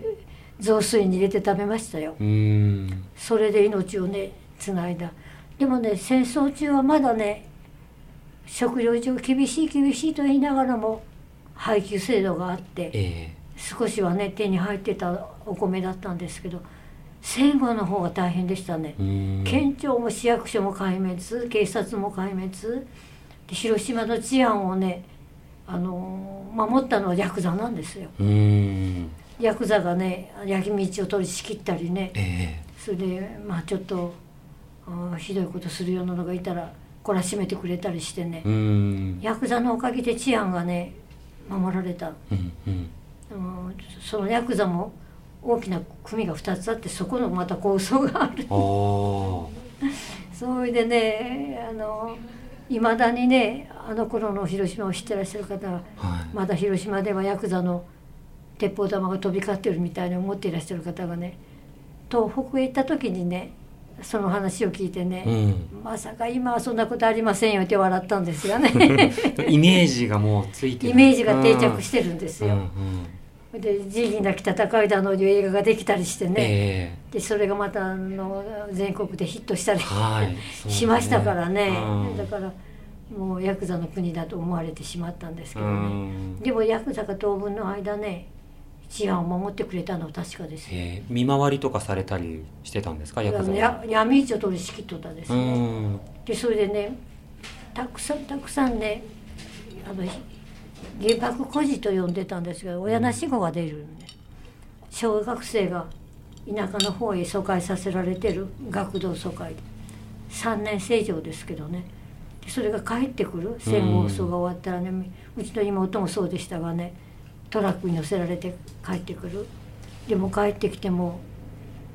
F: 雑炊に入れて食べましたよ。それで命をねつないだ。でもね戦争中はまだね食料上厳しい厳しいと言いながらも配給制度があって
D: え。
F: 少しはね手に入ってたお米だったんですけど戦後の方が大変でしたね。県庁も市役所も壊滅警察も壊滅。で広島の治安をねあの守ったのはヤクザなんですよ。ヤクザがね焼き道を取り仕切ったりね。
D: え
F: それでまあちょっとひどいことするようなのがいたら懲らしめてくれたりしてね。ヤクザのおかげで治安がね守られた。
D: うんうん。
F: うんそのヤクザも大きな組が2つあってそこのまた構想がある。それでねあのいまだにねあの頃の広島を知ってらっしゃる方は
D: はい。
F: まだ広島ではヤクザの鉄砲玉が飛び交ってるみたいに思っていらっしゃる方がね東北へ行った時にねその話を聞いてね、
D: うん。
F: まさか今はそんなことありませんよって笑ったんですよね。
D: イメージがもうついてる。
F: イメージが定着してるんですよ、
D: うんうん
F: で「仁義なき戦いだの」いう映画ができたりしてね、
D: え
F: でそれがまたあの全国でヒットしたり
D: えはい。ね。
F: しましたからね。
D: うん。
F: だからもうヤクザの国だと思われてしまったんですけど
D: う
F: ね
D: ん。
F: でもヤクザが当分の間ね治安を守ってくれたのは確かです。よ
D: ええ。見回りとかされたりしてたんですか？ヤクザは。
F: や闇市を取り仕切っとったです
D: う
F: ね
D: ん。
F: でそれでねたくさんたくさんねあの原爆孤児と呼んでたんですが親なし子が出るんで小学生が田舎の方へ疎開させられてる学童疎開3年生以上ですけどね。でそれが帰ってくる戦後争が終わったらねうちの妹もそうでしたがねトラックに乗せられて帰ってくる。でも帰ってきても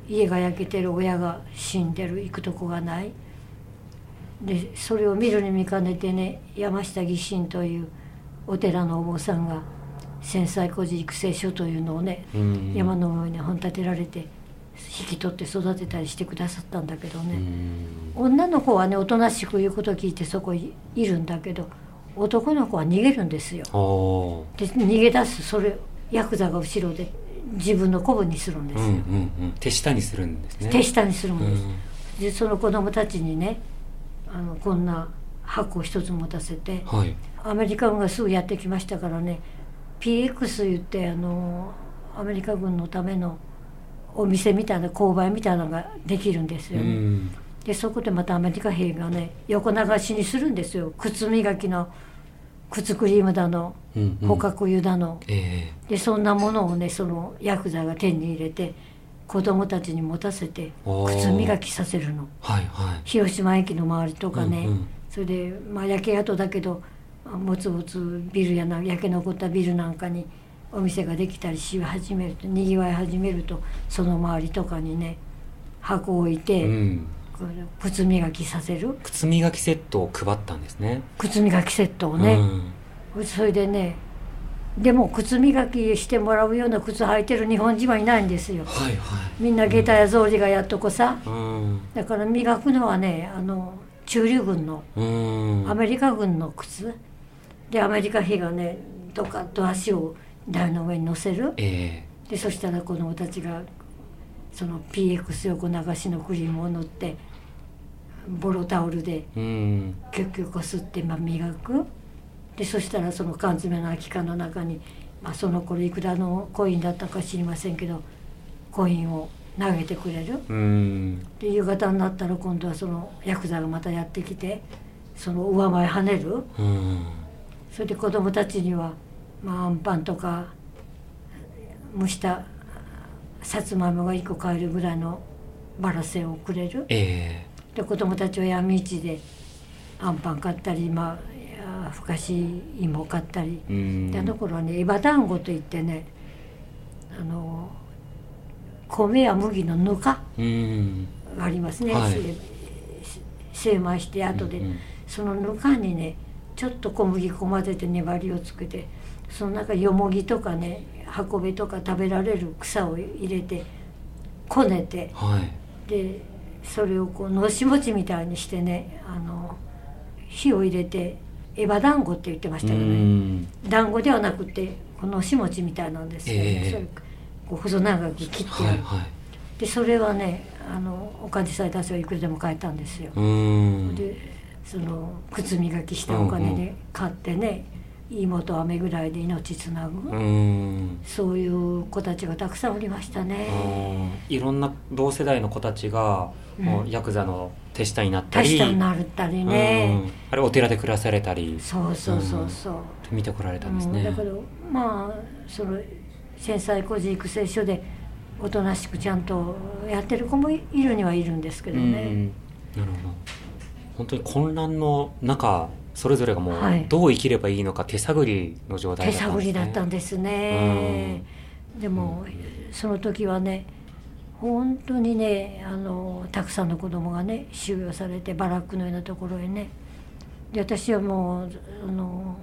F: 家が焼けてる親が死んでる行くとこがない。でそれを見るに見かねてね山下義信というお寺のお坊さんが戦災孤児育成所というのをね、
D: うん。
F: 山の上に本立てられて引き取って育てたりしてくださったんだけど
D: う
F: ね、
D: ん。
F: 女の子はねおとなしく言うことを聞いてそこいいるんだけど男の子は逃げるんですよ。で逃げ出すそれヤクザが後ろで自分の子分にするんです。よ、
D: うんうんうん。手下にするんですね。
F: 手下にするんです。
D: うん。
F: でその子供たちにねあのこんな箱を一つ持たせて
D: はい
F: アメリカ軍がすぐやってきましたからね。PX 言ってあのアメリカ軍のためのお店みたいな購買みたいなのができるんです
D: う
F: よね。
D: ん。
F: でそこでまたアメリカ兵がね横流しにするんですよ。靴磨きの靴クリームだの
D: うんうん。
F: 捕獲油だの、
D: え
F: でそんなものをねそのヤクザが手に入れて子供たちに持たせて靴磨きさせるの。
D: えはいはい。
F: 広島駅の周りとかね、
D: うんうん。
F: それで、まあ、焼け跡だけどあぼつぼつビルやな焼け残ったビルなんかにお店ができたりし始めるとにぎわい始めるとその周りとかにね箱を置いて、
D: うん。
F: 靴磨きさせる。
D: 靴磨きセットを配ったんですね。
F: 靴磨きセットをね、それでねでも靴磨きしてもらうような靴履いてる日本人はいないんですよ。
D: はいはい。
F: みんな下駄や草履がやっとこさ。
D: うん。
F: だから磨くのはねあの中流軍の
D: うん。
F: アメリカ軍の靴でアメリカ兵がねどかっと足を台の上に乗せる。
D: え
F: でそしたら子供たちがその PX 横流しのクリームを塗ってボロタオルでキュッキュこすってまあ磨く。でそしたらその缶詰の空き缶の中に、まあ、その頃いくらのコインだったか知りませんけどコインを投げてくれる。
D: うん。
F: で夕方になったら今度はそのヤクザがまたやってきてその上前跳ねる。
D: うん
F: それで子供たちには、まあ、アンパンとか蒸したさつまいもが1個買えるぐらいのバラセをくれる。
D: え
F: で子供たちは闇市であんパン買ったりまあふかし芋買ったり、
D: うん。
F: であの頃はねエバ団子といってねあの米や麦のぬか
D: うん。
F: がありますね、
D: はい。
F: せ精米して後で、
D: うんうん。
F: そのぬかにねちょっと小麦粉混ぜて粘りをつけてその中よもぎとかね運べとか食べられる草を入れてこねて
D: はい。
F: でそれをこうのし餅みたいにしてねあの火を入れてエバ団子って言ってました
D: う
F: けどね
D: ん。
F: 団子ではなくてこのし餅みたいなんですよね、
D: ええ
F: それこう細長く切って
D: はいはい。
F: でそれはねあのお金さえ出せばいくらでも買えたんですよ、
D: うん。
F: でその靴磨きしたお金で買ってね、妹飴ぐらいで命つなぐ、
D: うん。
F: そういう子たちがたくさんおりましたね、
D: いろんな同世代の子たちが、もうヤクザの手下になったり、
F: 大したになったりね、
D: うん。あれお寺で暮らされたり。
F: そうそうそうそう、
D: 見てこられたんです
F: うん、
D: ね。
F: だけどまあその繊細孤児育成所でおとなしくちゃんとやってる子もいるにはいるんですけど
D: うん。
F: ね、
D: なるほど。本当に混乱の中、それぞれがもう
F: はい。
D: どう生きればいいのか手探りの状態
F: 手
D: だったんですね。
F: 探りだったんですね、でも、その時はね本当にねあのたくさんの子供がね収容されてバラックのようなところへね。で私はもうあの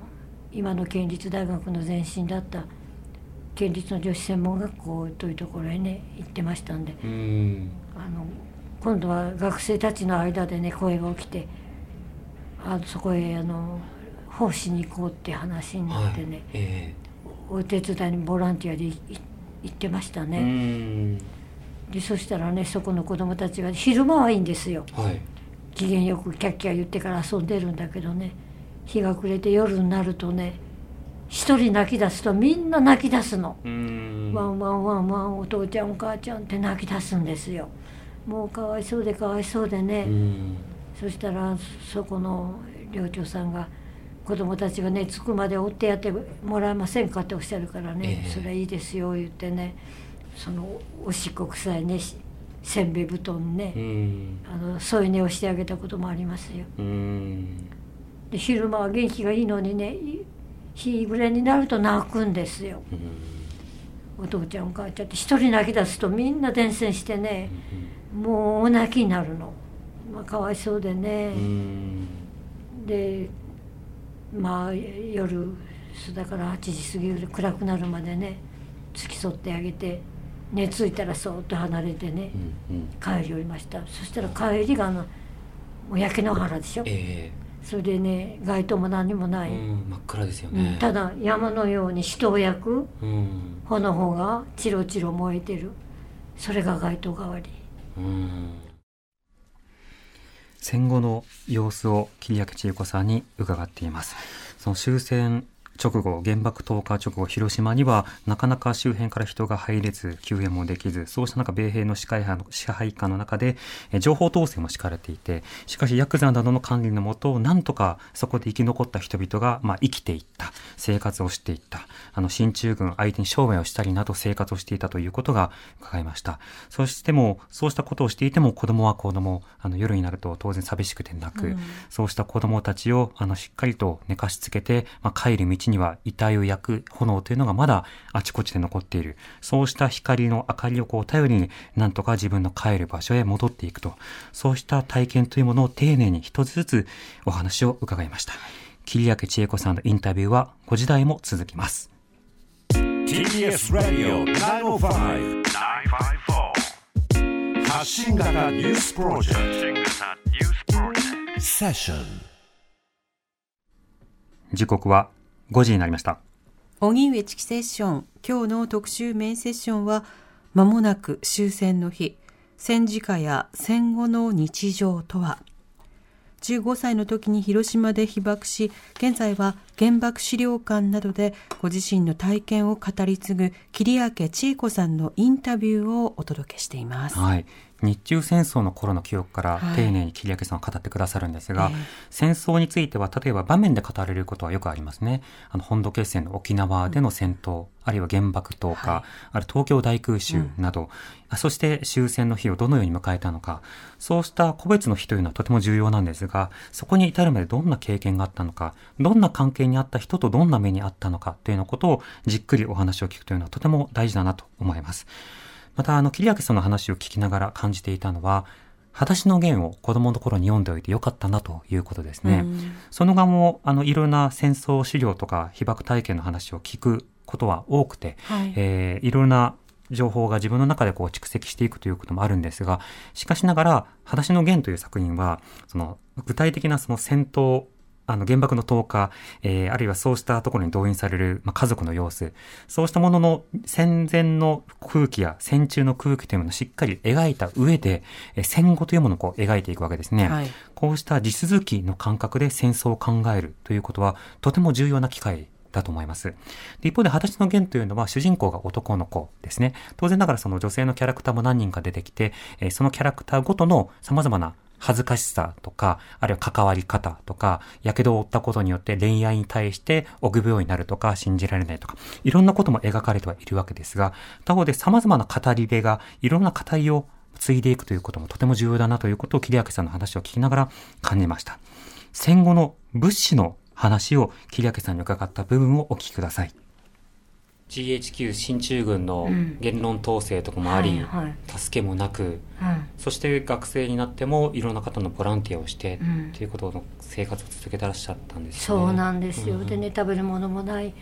F: 今の県立大学の前身だった県立の女子専門学校というところへね行ってましたんで。
D: うん。
F: あの今度は学生たちの間でね声が起きてあそこへあの奉仕に行こうって話にな
D: はい
F: ってね、。
D: え
F: お手伝いにボランティアでいい行ってましたね、
D: ん。
F: でそしたらねそこの子供たちが昼間はいいんですよ
D: はい。
F: 機嫌よくキャッキャ言ってから遊んでるんだけどね日が暮れて夜になるとね一人泣き出すとみんな泣き出すの。
D: うん。
F: ワンワンワンワンお父ちゃんお母ちゃんって泣き出すんですよもうかわいそうでかわいそうでね、
D: うん。
F: そしたらそこの寮長さんが子供たちがね着くまで追ってやってもらえませんかっておっしゃるからね、
D: ええ。
F: それはいいですよ言ってね。そのおしっこ臭いねしせんべい布団ね、
D: うん。
F: あの添い寝をしてあげたこともありますよ。
D: うん。
F: で昼間は元気がいいのにねい日暮れになると泣くんですよ。お父ちゃんお母ちゃんって一人泣き出すとみんな伝染してねもうお泣きになるの、まあ、かわいそうでね、
D: うん。
F: でまあ夜だから8時過ぎぐらい暗くなるまでね付き添ってあげて寝ついたらそーっと離れてね
D: うん。
F: 帰りおりましたそしたら帰りがあの焼け野原でしょ
D: え
F: それでね街灯も何もない、
D: えうん。真っ暗ですよ
F: うん
D: ね。
F: ただ山のように人を焼く
D: うん。
F: 炎がチロチロ燃えてるそれが街灯代わり
D: うん戦後の様子を桐明千恵子さんに伺っています。その終戦直後、原爆投下直後、広島にはなかなか周辺から人が入れず、救援もできず、そうした中、米兵の支配派の支配下の中で、え情報統制も敷かれていて、しかし、ヤクザなどの管理のもと、なんとかそこで生き残った人々が、まあ、生きていった、生活をしていった、あの、進駐軍相手に商売をしたりなど生活をしていたということが伺いました。そしても、そうしたことをしていても、子供は子供、あの、夜になると当然寂しくて泣く、そうした子供たちを、あの、しっかりと寝かしつけて、まあ、帰る道には遺体を焼く炎というのがまだあちこちで残っている。そうした光の明かりをこう頼りに、なんとか自分の帰る場所へ戻っていくと。そうした体験というものを丁寧に一つずつお話を伺いました。桐焼千恵子さんのインタビューは5時台も続きます。
B: TBS ラディオ905-954発信型ニュースプロジェクトセッション
D: 時刻は5時になりました。
C: 荻上チキセッション。今日の特集メインセッションは間もなく終戦の日。戦時下や戦後の日常とは。15歳の時に広島で被爆し現在は原爆資料館などでご自身の体験を語り継ぐ桐明千恵子さんのインタビューをお届けしています。
D: はい。日中戦争の頃の記憶から丁寧に桐明さんは語ってくださるんですが、
C: はい
D: 戦争については例えば場面で語られることはよくありますね。あの本土決戦の沖縄での戦闘、あるいは原爆投下、
C: はい
D: あるいは東京大空襲など、あそして終戦の日をどのように迎えたのか、そうした個別の日というのはとても重要なんですが、そこに至るまでどんな経験があったのか、どんな関係にあった人とどんな目にあったのかというようなことをじっくりお話を聞くというのはとても大事だなと思います。また、あの、桐明さんの話を聞きながら感じていたのは、裸足の弦を子供の頃に読んでおいてよかったなということですね。
C: うん
D: その後も、あの、いろんな戦争資料とか被爆体験の話を聞くことは多くて、
C: はい
D: えーいろんな情報が自分の中でこう蓄積していくということもあるんですが、しかしながら、裸足の弦という作品は、その、具体的なその戦闘、あの、原爆の投下、えーあるいはそうしたところに動員される、まあ、家族の様子、そうしたものの戦前の空気や戦中の空気というものをしっかり描いた上で、えー戦後というものをこう描いていくわけですね。
C: はい
D: こうした地続きの感覚で戦争を考えるということは、とても重要な機会だと思います。で一方で、裸足の弦というのは主人公が男の子ですね。当然ながらその女性のキャラクターも何人か出てきて、えーそのキャラクターごとの様々な恥ずかしさとか、あるいは関わり方とか、火傷を負ったことによって恋愛に対して臆病になるとか、信じられないとか、いろんなことも描かれてはいるわけですが、他方で様々な語り部がいろんな語りを継いでいくということもとても重要だなということを桐明さんの話を聞きながら感じました。戦後の物資の話を桐明さんに伺った部分をお聞きください。GHQ 進駐軍の
F: うん。
D: 言論統制とかもあり、
F: はいはい。
D: 助けもなく、
F: うん
D: そして学生になってもいろんな方のボランティアをして、
F: うん。
D: ということの生活を続けてらっしゃったんです
F: そうなんですよ、
D: うん
F: でね食べるものもない。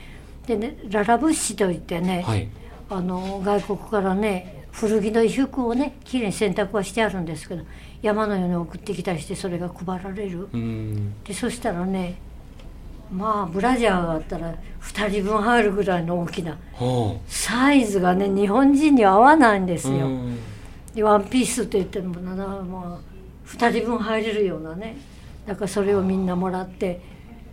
F: でねララ物資といってね、
D: はい。
F: あの外国からね古着の衣服をねきれいに洗濯はしてあるんですけど山のように送ってきたりしてそれが配られる。
D: うん。
F: でそしたらねまあブラジャーがあったら2人分入るぐらいの大きな。
D: ほ
F: サイズがね日本人に合わないんです
D: う。
F: よ、
D: うん
F: でワンピースって言ってもなまあ2人分入れるようなね。だからそれをみんなもらって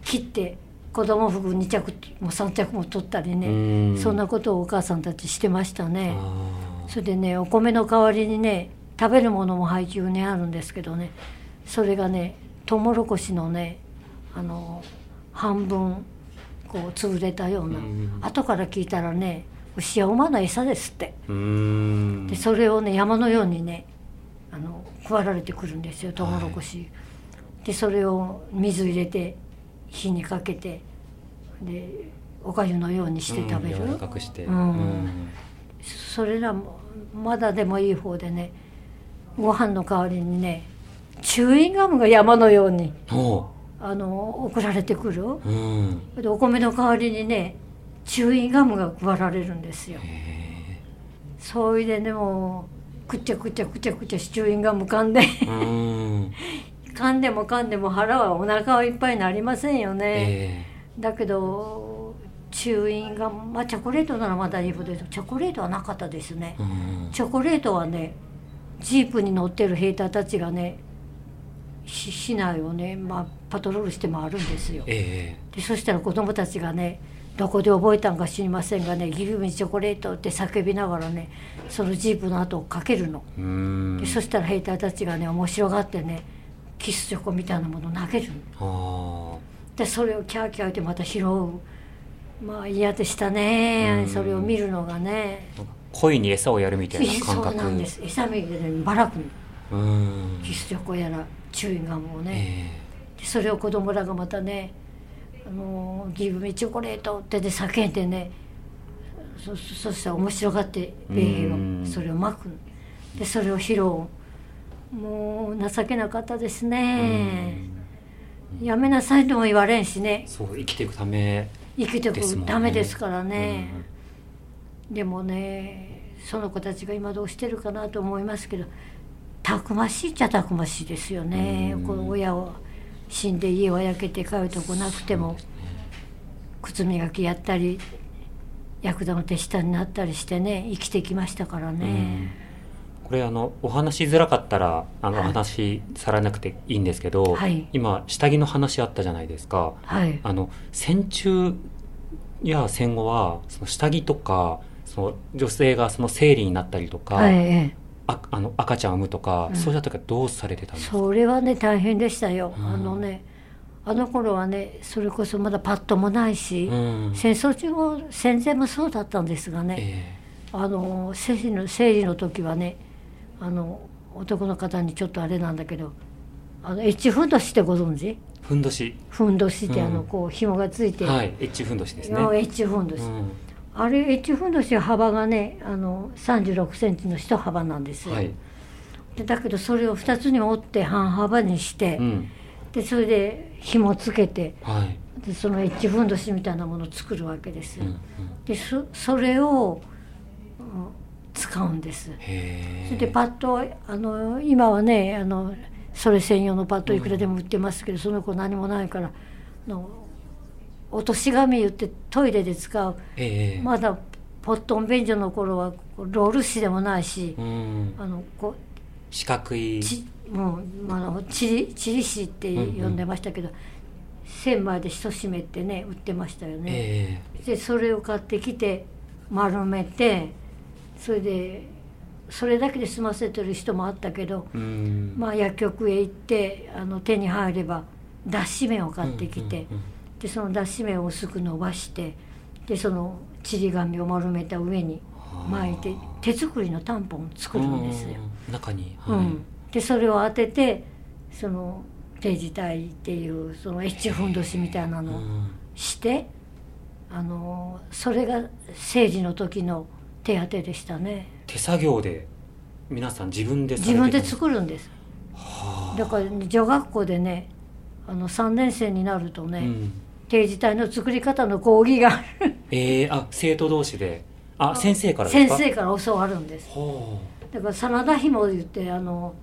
F: 切って子供服2着も3着も取ったりね、
D: うん。
F: そんなことをお母さんたちしてましたね。
D: あ
F: それでねお米の代わりにね食べるものも配給にあるんですけどね。それがねトウモロコシのねあの半分こう潰れたような、
D: うん。
F: 後から聞いたらね牛や馬の餌ですって。でそれをね山のようにねあの配られてくるんですよトウモロコシ、でそれを水入れて火にかけてでおかゆのようにして食べる、
D: うんかくして。
F: うん。それらもまだでもいい方でねご飯の代わりにねチューインガムが山のように
D: ほ
F: あの送られてくる
D: う。うん。
F: でお米の代わりにねチューインガムが配られるんですよ
D: へ
F: それででもくちゃくちゃくちゃくちゃチューインガム噛んで。噛んでも噛んでも腹はお腹はいっぱいになりませんよね、
D: え
F: だけどチューインガムまあチョコレートならまだいい方ですチョコレートはなかったですね。チョコレートはねジープに乗ってる兵隊たちがねし市内をね、まあ、パトロールして回るんですよ。
D: え
F: でそしたら子供たちがねどこで覚えたんか知りませんがね「ギブミチョコレート」って叫びながらねそのジープの後をかけるの。でそしたら兵隊たちがね面白がってねキスチョコみたいなものを投げるの。
D: あ
F: でそれをキャーキャー言ってまた拾う。まあ嫌でしたね
D: うん。
F: それを見るのがね。
D: あ。恋に餌をやるみたいな感
F: そう
D: 覚。
F: なんです。餌見でねばらくの。
D: うん。
F: キスチョコやらチューインガムをね、
D: え
F: でそれを子供らがまたね「あのギブミチョコレート」ってで叫んでねそそしたら面白がって米兵
D: うん。
F: がそれをまく。のでそれを拾うもう情けなかったですね。やめなさいとも言われんしね。
D: そう、生きていくため。
F: 生きてく
D: ですもんね。
F: ダメですからねでもねその子たちが今どうしてるかなと思いますけどたくましいっちゃたくましいですよね。
D: うん。
F: この親を死んで家は焼けて帰るとこなくても靴磨きやったりヤクザの手下になったりしてね生きてきましたからね、
D: これあのお話しづらかったらあの、お話さらなくていいんですけど、
F: はい。
D: 今下着の話あったじゃないですか。
F: はい。
D: あの戦中や戦後はその下着とかその女性がその生理になったりとか、
F: はいええ
D: ああの赤ちゃんを産むとか、
F: うん。
D: そういった時はどうされてたんですか？
F: それはね大変でしたよ、
D: うん。
F: あのねあの頃はねそれこそまだパッドもないし、
D: うん。
F: 戦争中も戦前もそうだったんですがね、
D: え
F: あの生理の生理の時はねあの男の方にちょっとあれなんだけどあのエッジふんどしってご存知？
D: えふんどし。
F: ふんどしってあの
D: うん
F: こう紐がついて、
D: はいエッジふんどしですね。
F: エッジふんどし、
D: うん
F: あれエッジふんどしは幅がねあの36センチの一幅なんですよ、
D: はい、
F: でだけどそれを2つに折って半幅にして、
D: うん。
F: でそれで紐つけて
D: はい。
F: でそのエッジふんどしみたいなものを作るわけです。よ、
D: うんうん、
F: でそそれを、うん使うんです。それでパッドあの今はねあのそれ専用のパッドいくらでも売ってますけど、その子何もないからあの落とし紙言ってトイレで使う。
D: ええ
F: まだポットン便所の頃はロール紙でもないし、
D: うん。
F: あのこ
D: 四角い。う
F: ちもうあのチリチリ紙って呼んでましたけど、千枚で一締めってね売ってましたよね。
D: え
F: でそれを買ってきて丸めてそれでそれだけで済ませてる人もあったけど、
D: えうん。
F: まあ、薬局へ行ってあの手に入れば脱脂綿を買ってきて、
D: うんうん
F: でその脱脂綿を薄く伸ばしてでそのちり紙を丸めた上に巻いて手作りのタンポンを作るんですよ。
D: うん中に、はい。
F: うん、でそれを当ててその定時体っていうそのエッジふんどしみたいなのを
D: うん。
F: して、あのそれが生児の時の手当てでしたね。
D: 手作業で皆さん自分で
F: 自分で作るんです。
D: はあ。
F: だから女学校でねあの3年生になるとね、
D: うん
F: 定時体の作り方の講義がある。
D: ええあ生徒同士で。あ先生からですか？
F: 先生から教わるんです。
D: ほ
F: だから真田紐言ってあの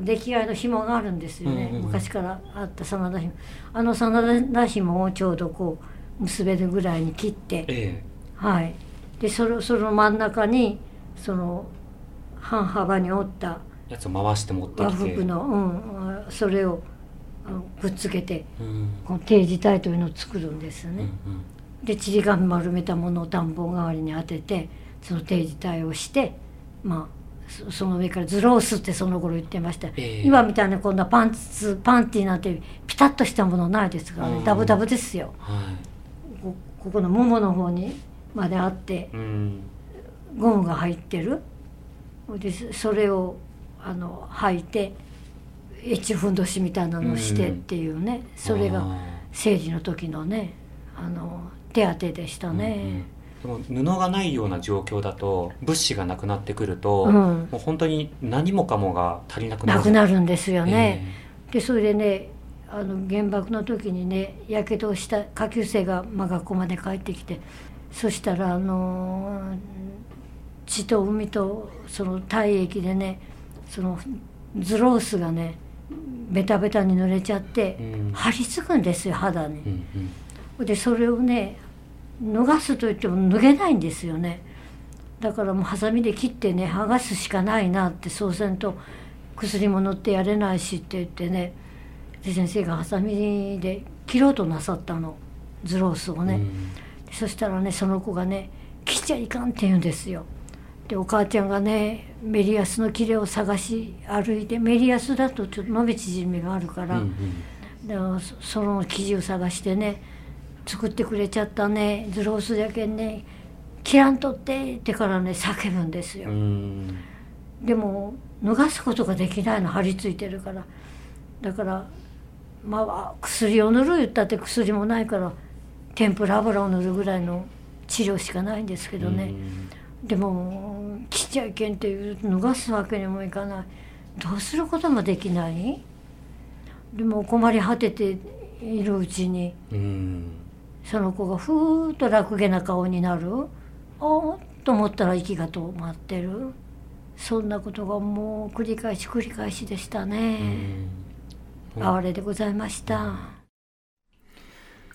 F: 出来合いの紐があるんですよね、
D: うんうんうん。
F: 昔からあった真田紐あの真田紐をちょうどこう結べるぐらいに切って
D: うえ。
F: はい。でそれその真ん中にその半幅に折った
D: えやつを回して持って
F: 和
D: きて。
F: 服の、うん、それをあのくっつけて
D: うん。
F: この定時体というのを作るんですよね、
D: ん
F: でちり紙丸めたものを暖房代わりに当ててその定時体をしてまあそその上からズロースってその頃言ってました、
D: ええ。
F: 今みたいなこんなパンツパンティーなんてピタッとしたものないですから
D: うん。
F: ねダブダブですよ。
D: は
F: こここのももの方にまであって
D: いうん。
F: ゴムが入ってる。でそれをあの履いてエッジふんどしみたいなのをしてっていうね、それが
D: あ
F: 生理の時のねあの手当てでした
D: ーうん。うん。
F: ね。
D: でも布がないような状況だと物資がなくなってくると、
F: うん。
D: もう本当に何もかもが足りなくなる。
F: なくな
D: る
F: るんですよ
D: よ
F: ね。でそれでねあの原爆の時にねやけどをした下級生が、まあ、学校まで帰ってきてそしたらあの血と海とその体液でねそのズロースがねベタベタに濡れちゃって、
D: うん。
F: 張り付くんですよ肌に。でそれをね脱がすと言っても脱げないんですよね。だからもうハサミで切ってね剥がすしかないなってそうせんと薬も塗ってやれないしって言ってねで先生がハサミで切ろうとなさったの。ズロースをね、
D: うん。
F: そしたらねその子がね「切っちゃいかん」って言うんですよでお母ちゃんがねメリヤスの切れを探し歩いてメリヤスだとちょっと伸び縮みがあるから、
D: うんうん。
F: でそその生地を探してね作ってくれちゃったねズロースじゃけんね切らんとってってからね叫ぶんですよ、
D: うん。
F: でも脱がすことができないの張り付いてるから。だからまあ薬を塗る言ったって薬もないから天ぷら油を塗るぐらいの治療しかないんですけどね、でも切っちゃいけんっていう脱がすわけにもいかない。どうすることもできない。でも困り果てているうちに
D: うん。
F: その子がふーっと楽げな顔になる。おーっと思ったら息が止まってる。そんなことがもう繰り返し繰り返しでした
D: う
F: ね、
D: ん。
F: 哀れでございました、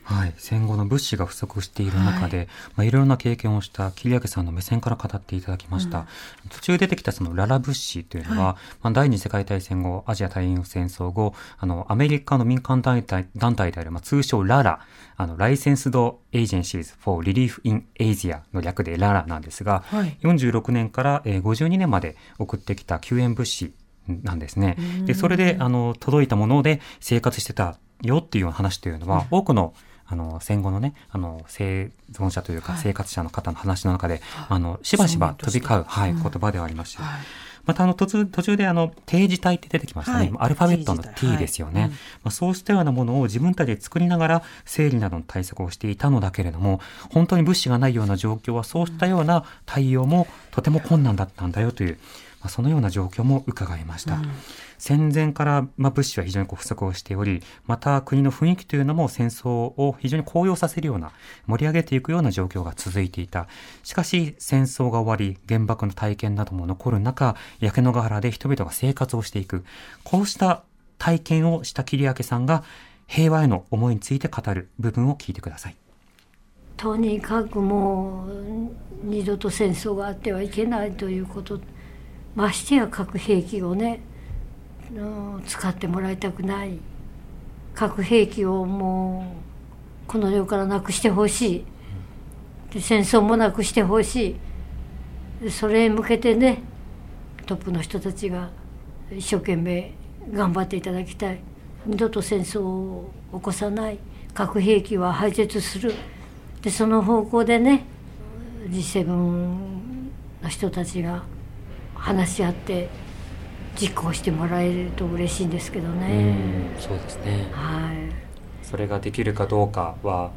D: はい、戦後の物資が不足している中で、はい、まあ、いろいろな経験をした桐明さんの目線から語っていただきました。うん、途中出てきたそのララ物資というのは、はい、まあ、第二次世界大戦後、アジア太平洋戦争後、あの、アメリカの民間団体団体である、まあ、通称ララ、あの、ライセンスドエージェンシーズ for Relief in Asia の略でララなんですが、はい、46年から、えー、52年まで送ってきた救援物資なんですね。で、それで、あの、届いたもので生活してたよっていう話というのは、多くのあの戦後のねあの生存者というか生活者の方の話の中で、はい、あのしばしば飛び交う、はい、言葉ではありまし。た。はい。またあの途中途中であの定時体って出てきましたね、はい、アルファベットの T ですよね、はい。うん、まあ、そうしたようなものを自分たちで作りながら生理などの対策をしていたのだけれども本当に物資がないような状況はそうしたような対応もとても困難だったんだよという、まあ、そのような状況も伺いました。うん戦前から、ま、物資は非常にこう不足をしており、また国の雰囲気というのも戦争を非常に高揚させるような、盛り上げていくような状況が続いていた。しかし、戦争が終わり、原爆の体験なども残る中、焼け野原で人々が生活をしていく。こうした体験をした桐明さんが、平和への思いについて語る部分を聞いてください。
F: とにかくもう二度と戦争があってはいけないということましてや核兵器をね使ってもらいたくない。核兵器をもうこの世からなくしてほしい。で戦争もなくしてほしい。それへ向けてねトップの人たちが一生懸命頑張っていただきたい。二度と戦争を起こさない。核兵器は廃絶する。でその方向でね G7 の人たちが話し合って実行してもらえると嬉しいんですけどね。
D: うそうですね。
F: はい。
D: それができるかどうかは。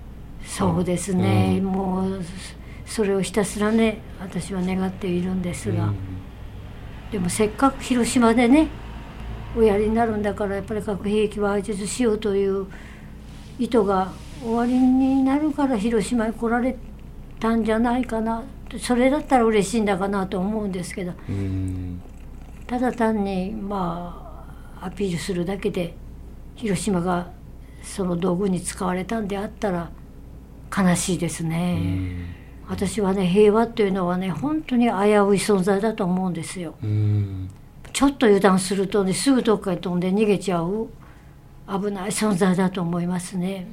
F: そうですね。うん、もうそれをひたすらね、私は願っているんですが。でもせっかく広島でね、おやりになるんだからやっぱり核兵器は廃絶しようという意図が終わりになるから広島に来られたんじゃないかなそれだったら嬉しいんだかなと思うんですけど。ただ単にまあアピールするだけで広島がその道具に使われたんであったら悲しいですね。私はね平和っていうのはね本当に危うい存在だと思うんですよ。ちょっと油断するとねすぐどっかに飛んで逃げちゃう危ない存在だと思いますね。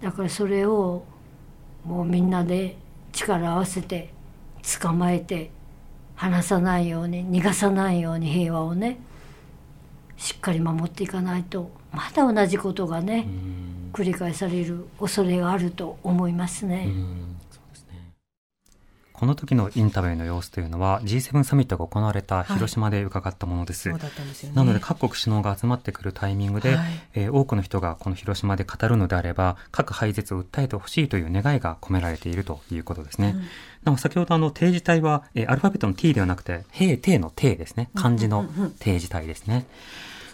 F: だからそれをもうみんなで力を合わせて捕まえて離さないように逃がさないように平和をねしっかり守っていかないとまた同じことがね繰り返される恐れがあると思いますね。
D: この時のインタビューの様子というのは G7 サミットが行われた広島で伺ったものです。はい、ですね、なので各国首脳が集まってくるタイミングで、はい、えー、多くの人がこの広島で語るのであれば核廃絶を訴えてほしいという願いが込められているということですね。うんな先ほどあの定時体は、えー、アルファベットの t ではなくて、平定の定ですね。漢字の定時体ですね。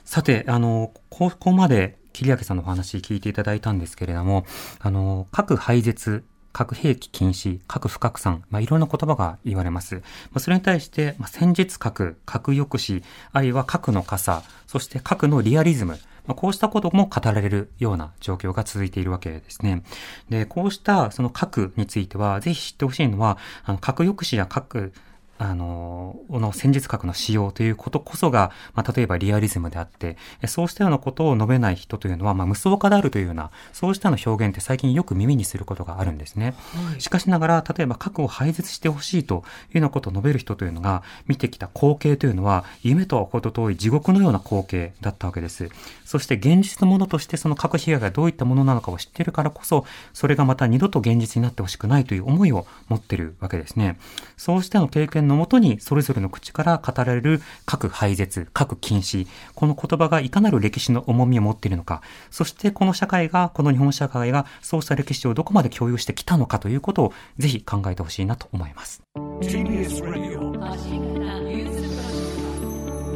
D: さて、あの、ここまで桐明さんのお話聞いていただいたんですけれども、あの、核廃絶、核兵器禁止、核不拡散、まあ、いろんな言葉が言われます。まあ、それに対して、まあ、戦術核、核抑止、あるいは核の傘、そして核のリアリズム、まあ、こうしたことも語られるような状況が続いているわけですね。で、こうしたその核については、ぜひ知ってほしいのは、あの核抑止や核あの、この戦術核の使用ということこそが、まあ、例えばリアリズムであって、そうしたようなことを述べない人というのは、まあ、無双化であるというような、そうしたの表現って最近よく耳にすることがあるんですね。はい、しかしながら、例えば核を廃絶してほしいというようなことを述べる人というのが、見てきた光景というのは、夢とは程遠い地獄のような光景だったわけです。そして現実のものとしてその核被害がどういったものなのかを知っているからこそ、それがまた二度と現実になってほしくないという思いを持っているわけですね。そうしての経験のもとにそれぞれの口から語られる核廃絶、核禁止、この言葉がいかなる歴史の重みを持っているのか、そしてこの社会が、この日本社会がそうした歴史をどこまで共有してきたのかということをぜひ考えてほしいなと思います。TBS Radio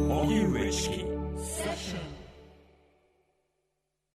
D: 荻上チキ